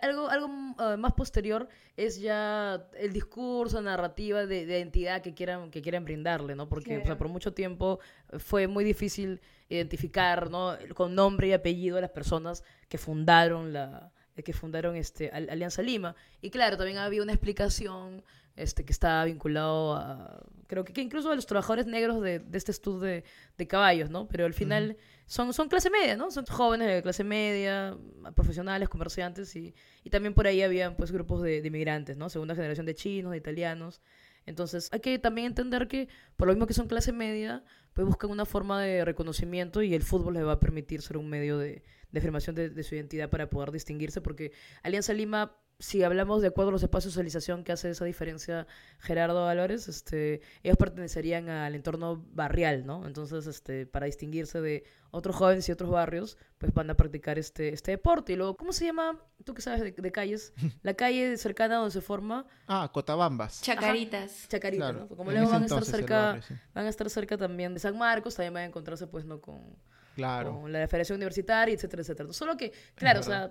Speaker 3: algo, algo uh, más posterior es ya el discurso, narrativa de, de identidad que quieran, que quieran brindarle, ¿no? Porque o sea, por mucho tiempo fue muy difícil identificar ¿no? con nombre y apellido a las personas que fundaron la que fundaron este Alianza Lima. Y claro también había una explicación este que estaba vinculado a creo que, incluso a los trabajadores negros de, de este estudio de, de, caballos no pero al final son son clase media no son jóvenes de clase media profesionales comerciantes y, y también por ahí habían pues grupos de, de inmigrantes no segunda generación de chinos de italianos entonces hay que también entender que por lo mismo que son clase media pues buscan una forma de reconocimiento y el fútbol les va a permitir ser un medio de, de afirmación de, su identidad para poder distinguirse, porque Alianza Lima si hablamos de acuerdo a los espacios de socialización que hace esa diferencia Gerardo Álvarez, este, ellos pertenecerían al entorno barrial, ¿no? Entonces, este, para distinguirse de otros jóvenes y otros barrios, pues van a practicar este, este deporte. Y luego, ¿cómo se llama? Tú que sabes de, calles, la calle cercana donde se forma.
Speaker 1: Ah, Cotabambas.
Speaker 2: Chacaritas.
Speaker 3: Chacaritas, ¿no? Como luego van a estar cerca, van a estar cerca también de San Marcos, también van a encontrarse, pues, ¿no? Con,
Speaker 1: claro.
Speaker 3: con la Federación Universitaria, etcétera, etcétera. Solo que, claro, o sea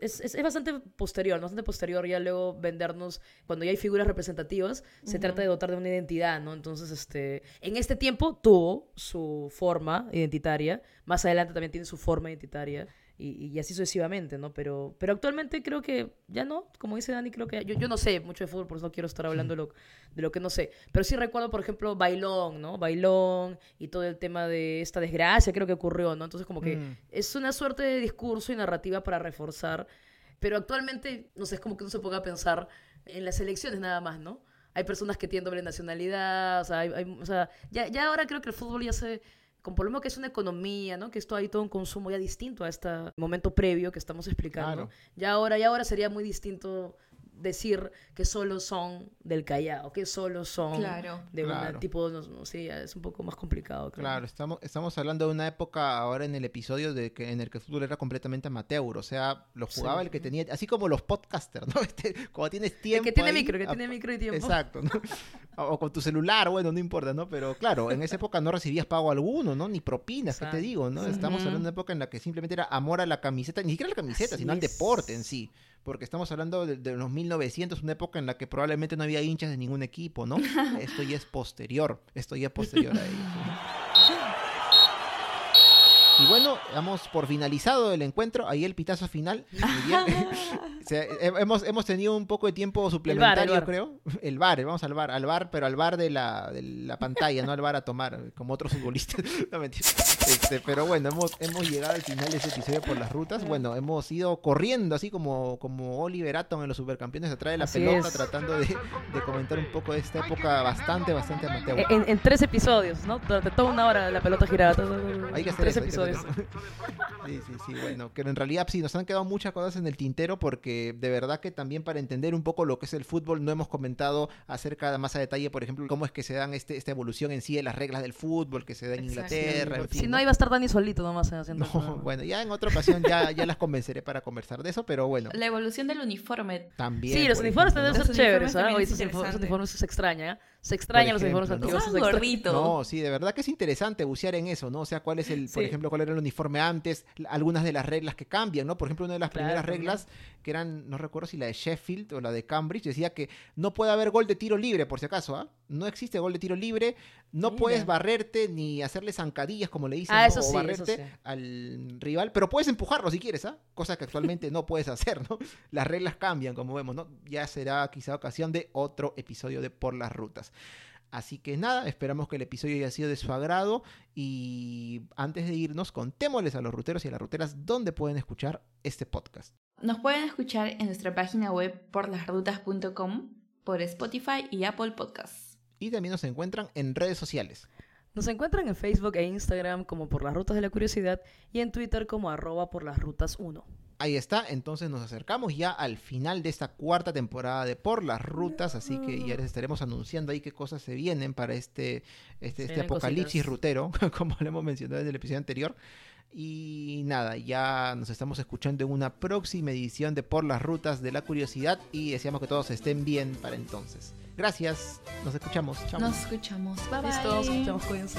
Speaker 3: es, es, bastante posterior, bastante posterior ya luego vendernos, cuando ya hay figuras representativas, se trata de dotar de una identidad, ¿no? Entonces, este, en este tiempo tuvo su forma identitaria, más adelante también tiene su forma identitaria y, así sucesivamente, ¿no? Pero, pero actualmente creo que ya no, como dice Dani, creo que yo, yo no sé mucho de fútbol, por eso no quiero estar hablando de lo, de lo que no sé. Pero sí recuerdo, por ejemplo, Bailón, ¿no? Bailón y todo el tema de esta desgracia, creo que ocurrió, ¿no? Entonces como que mm. es una suerte de discurso y narrativa para reforzar, pero actualmente, no sé, es como que no se ponga a pensar en las elecciones nada más, ¿no? Hay personas que tienen doble nacionalidad, o sea, o sea ya, ya ahora creo que el fútbol ya se con por lo que es una economía, ¿no? Que esto hay todo un consumo ya distinto a este momento previo que estamos explicando. Ya ahora, ya ahora sería muy distinto decir que solo son del Callao, que solo son de un tipo, no, sé, es un poco más complicado.
Speaker 1: Claro, estamos, estamos hablando de una época ahora en el episodio de que en el que el fútbol era completamente amateur, o sea, lo jugaba el que tenía, así como los podcasters, ¿no? Este, cuando tienes tiempo.
Speaker 3: El que tiene micro, que tiene micro y tiempo.
Speaker 1: Exacto, ¿no? o con tu celular, bueno, no importa, ¿no? Pero claro, en esa época no recibías pago alguno, ¿no? Ni propinas, ¿qué te digo, no? Estamos hablando de una época en la que simplemente era amor a la camiseta, ni siquiera la camiseta, sino al deporte en sí porque estamos hablando de, los 1900, una época en la que probablemente no había hinchas de ningún equipo, ¿no? Esto ya es posterior, esto ya es posterior a ello. Y bueno, damos por finalizado el encuentro. Ahí el pitazo final. hemos, hemos tenido un poco de tiempo suplementario, creo. El bar, vamos al bar, al bar, pero al bar de la, de la pantalla, no al bar a tomar, como otros futbolistas. no mentira. Este, pero bueno, hemos, hemos llegado al final de ese episodio por las rutas. Bueno, hemos ido corriendo, así como, como Oliver Atom en los supercampeones, atrás de la pelota, tratando de, de, comentar un poco de esta época bastante, bastante amateur.
Speaker 3: En, en, tres episodios, ¿no? Durante toda una hora la pelota giraba.
Speaker 1: Hay que hacer tres episodios. Sí, sí, sí, bueno, que en realidad sí, nos han quedado muchas cosas en el tintero porque de verdad que también para entender un poco lo que es el fútbol no hemos comentado acerca más a detalle, por ejemplo, cómo es que se dan este, esta evolución en sí de las reglas del fútbol que se da en Inglaterra.
Speaker 3: si no, iba a estar Dani solito nomás haciendo.
Speaker 1: bueno, ya en otra ocasión ya, ya las convenceré para conversar de eso, pero bueno.
Speaker 2: La evolución del uniforme.
Speaker 1: También.
Speaker 3: Sí, los uniformes deben ser chéveres, ¿sabes? ¿ah? Esos uniformes se extraña, ¿eh? Se extrañan los uniformes antiguos.
Speaker 2: gordito.
Speaker 1: No, sí, de verdad que es interesante bucear en eso, ¿no? O sea, cuál es el, por ejemplo, cuál era el uniforme antes, algunas de las reglas que cambian, ¿no? Por ejemplo, una de las primeras reglas, que eran, no recuerdo si la de Sheffield o la de Cambridge, decía que no puede haber gol de tiro libre, por si acaso, ¿ah? No existe gol de tiro libre, no puedes barrerte ni hacerle zancadillas, como le dicen,
Speaker 3: ah,
Speaker 1: o barrerte al rival, pero puedes empujarlo si quieres, ¿ah? Cosa que actualmente no puedes hacer, ¿no? Las reglas cambian, como vemos, ¿no? Ya será quizá ocasión de otro episodio de Por las Rutas. Así que nada, esperamos que el episodio haya sido de su agrado y antes de irnos contémosles a los ruteros y a las ruteras dónde pueden escuchar este podcast.
Speaker 2: Nos pueden escuchar en nuestra página web porlasrutas.com, por Spotify y Apple Podcasts.
Speaker 1: Y también nos encuentran en redes sociales.
Speaker 3: Nos encuentran en Facebook e Instagram como por las rutas de la curiosidad y en Twitter como arroba por las rutas 1.
Speaker 1: Ahí está, entonces nos acercamos ya al final de esta cuarta temporada de Por las Rutas, así que ya les estaremos anunciando ahí qué cosas se vienen para este, este, este apocalipsis rutero, como lo hemos mencionado en el episodio anterior. Y nada, ya nos estamos escuchando en una próxima edición de Por las Rutas de la Curiosidad y deseamos que todos estén bien para entonces. Gracias, nos escuchamos.
Speaker 2: Chao. Nos escuchamos. Bye bye.
Speaker 3: Listo, nos escuchamos, cuídense.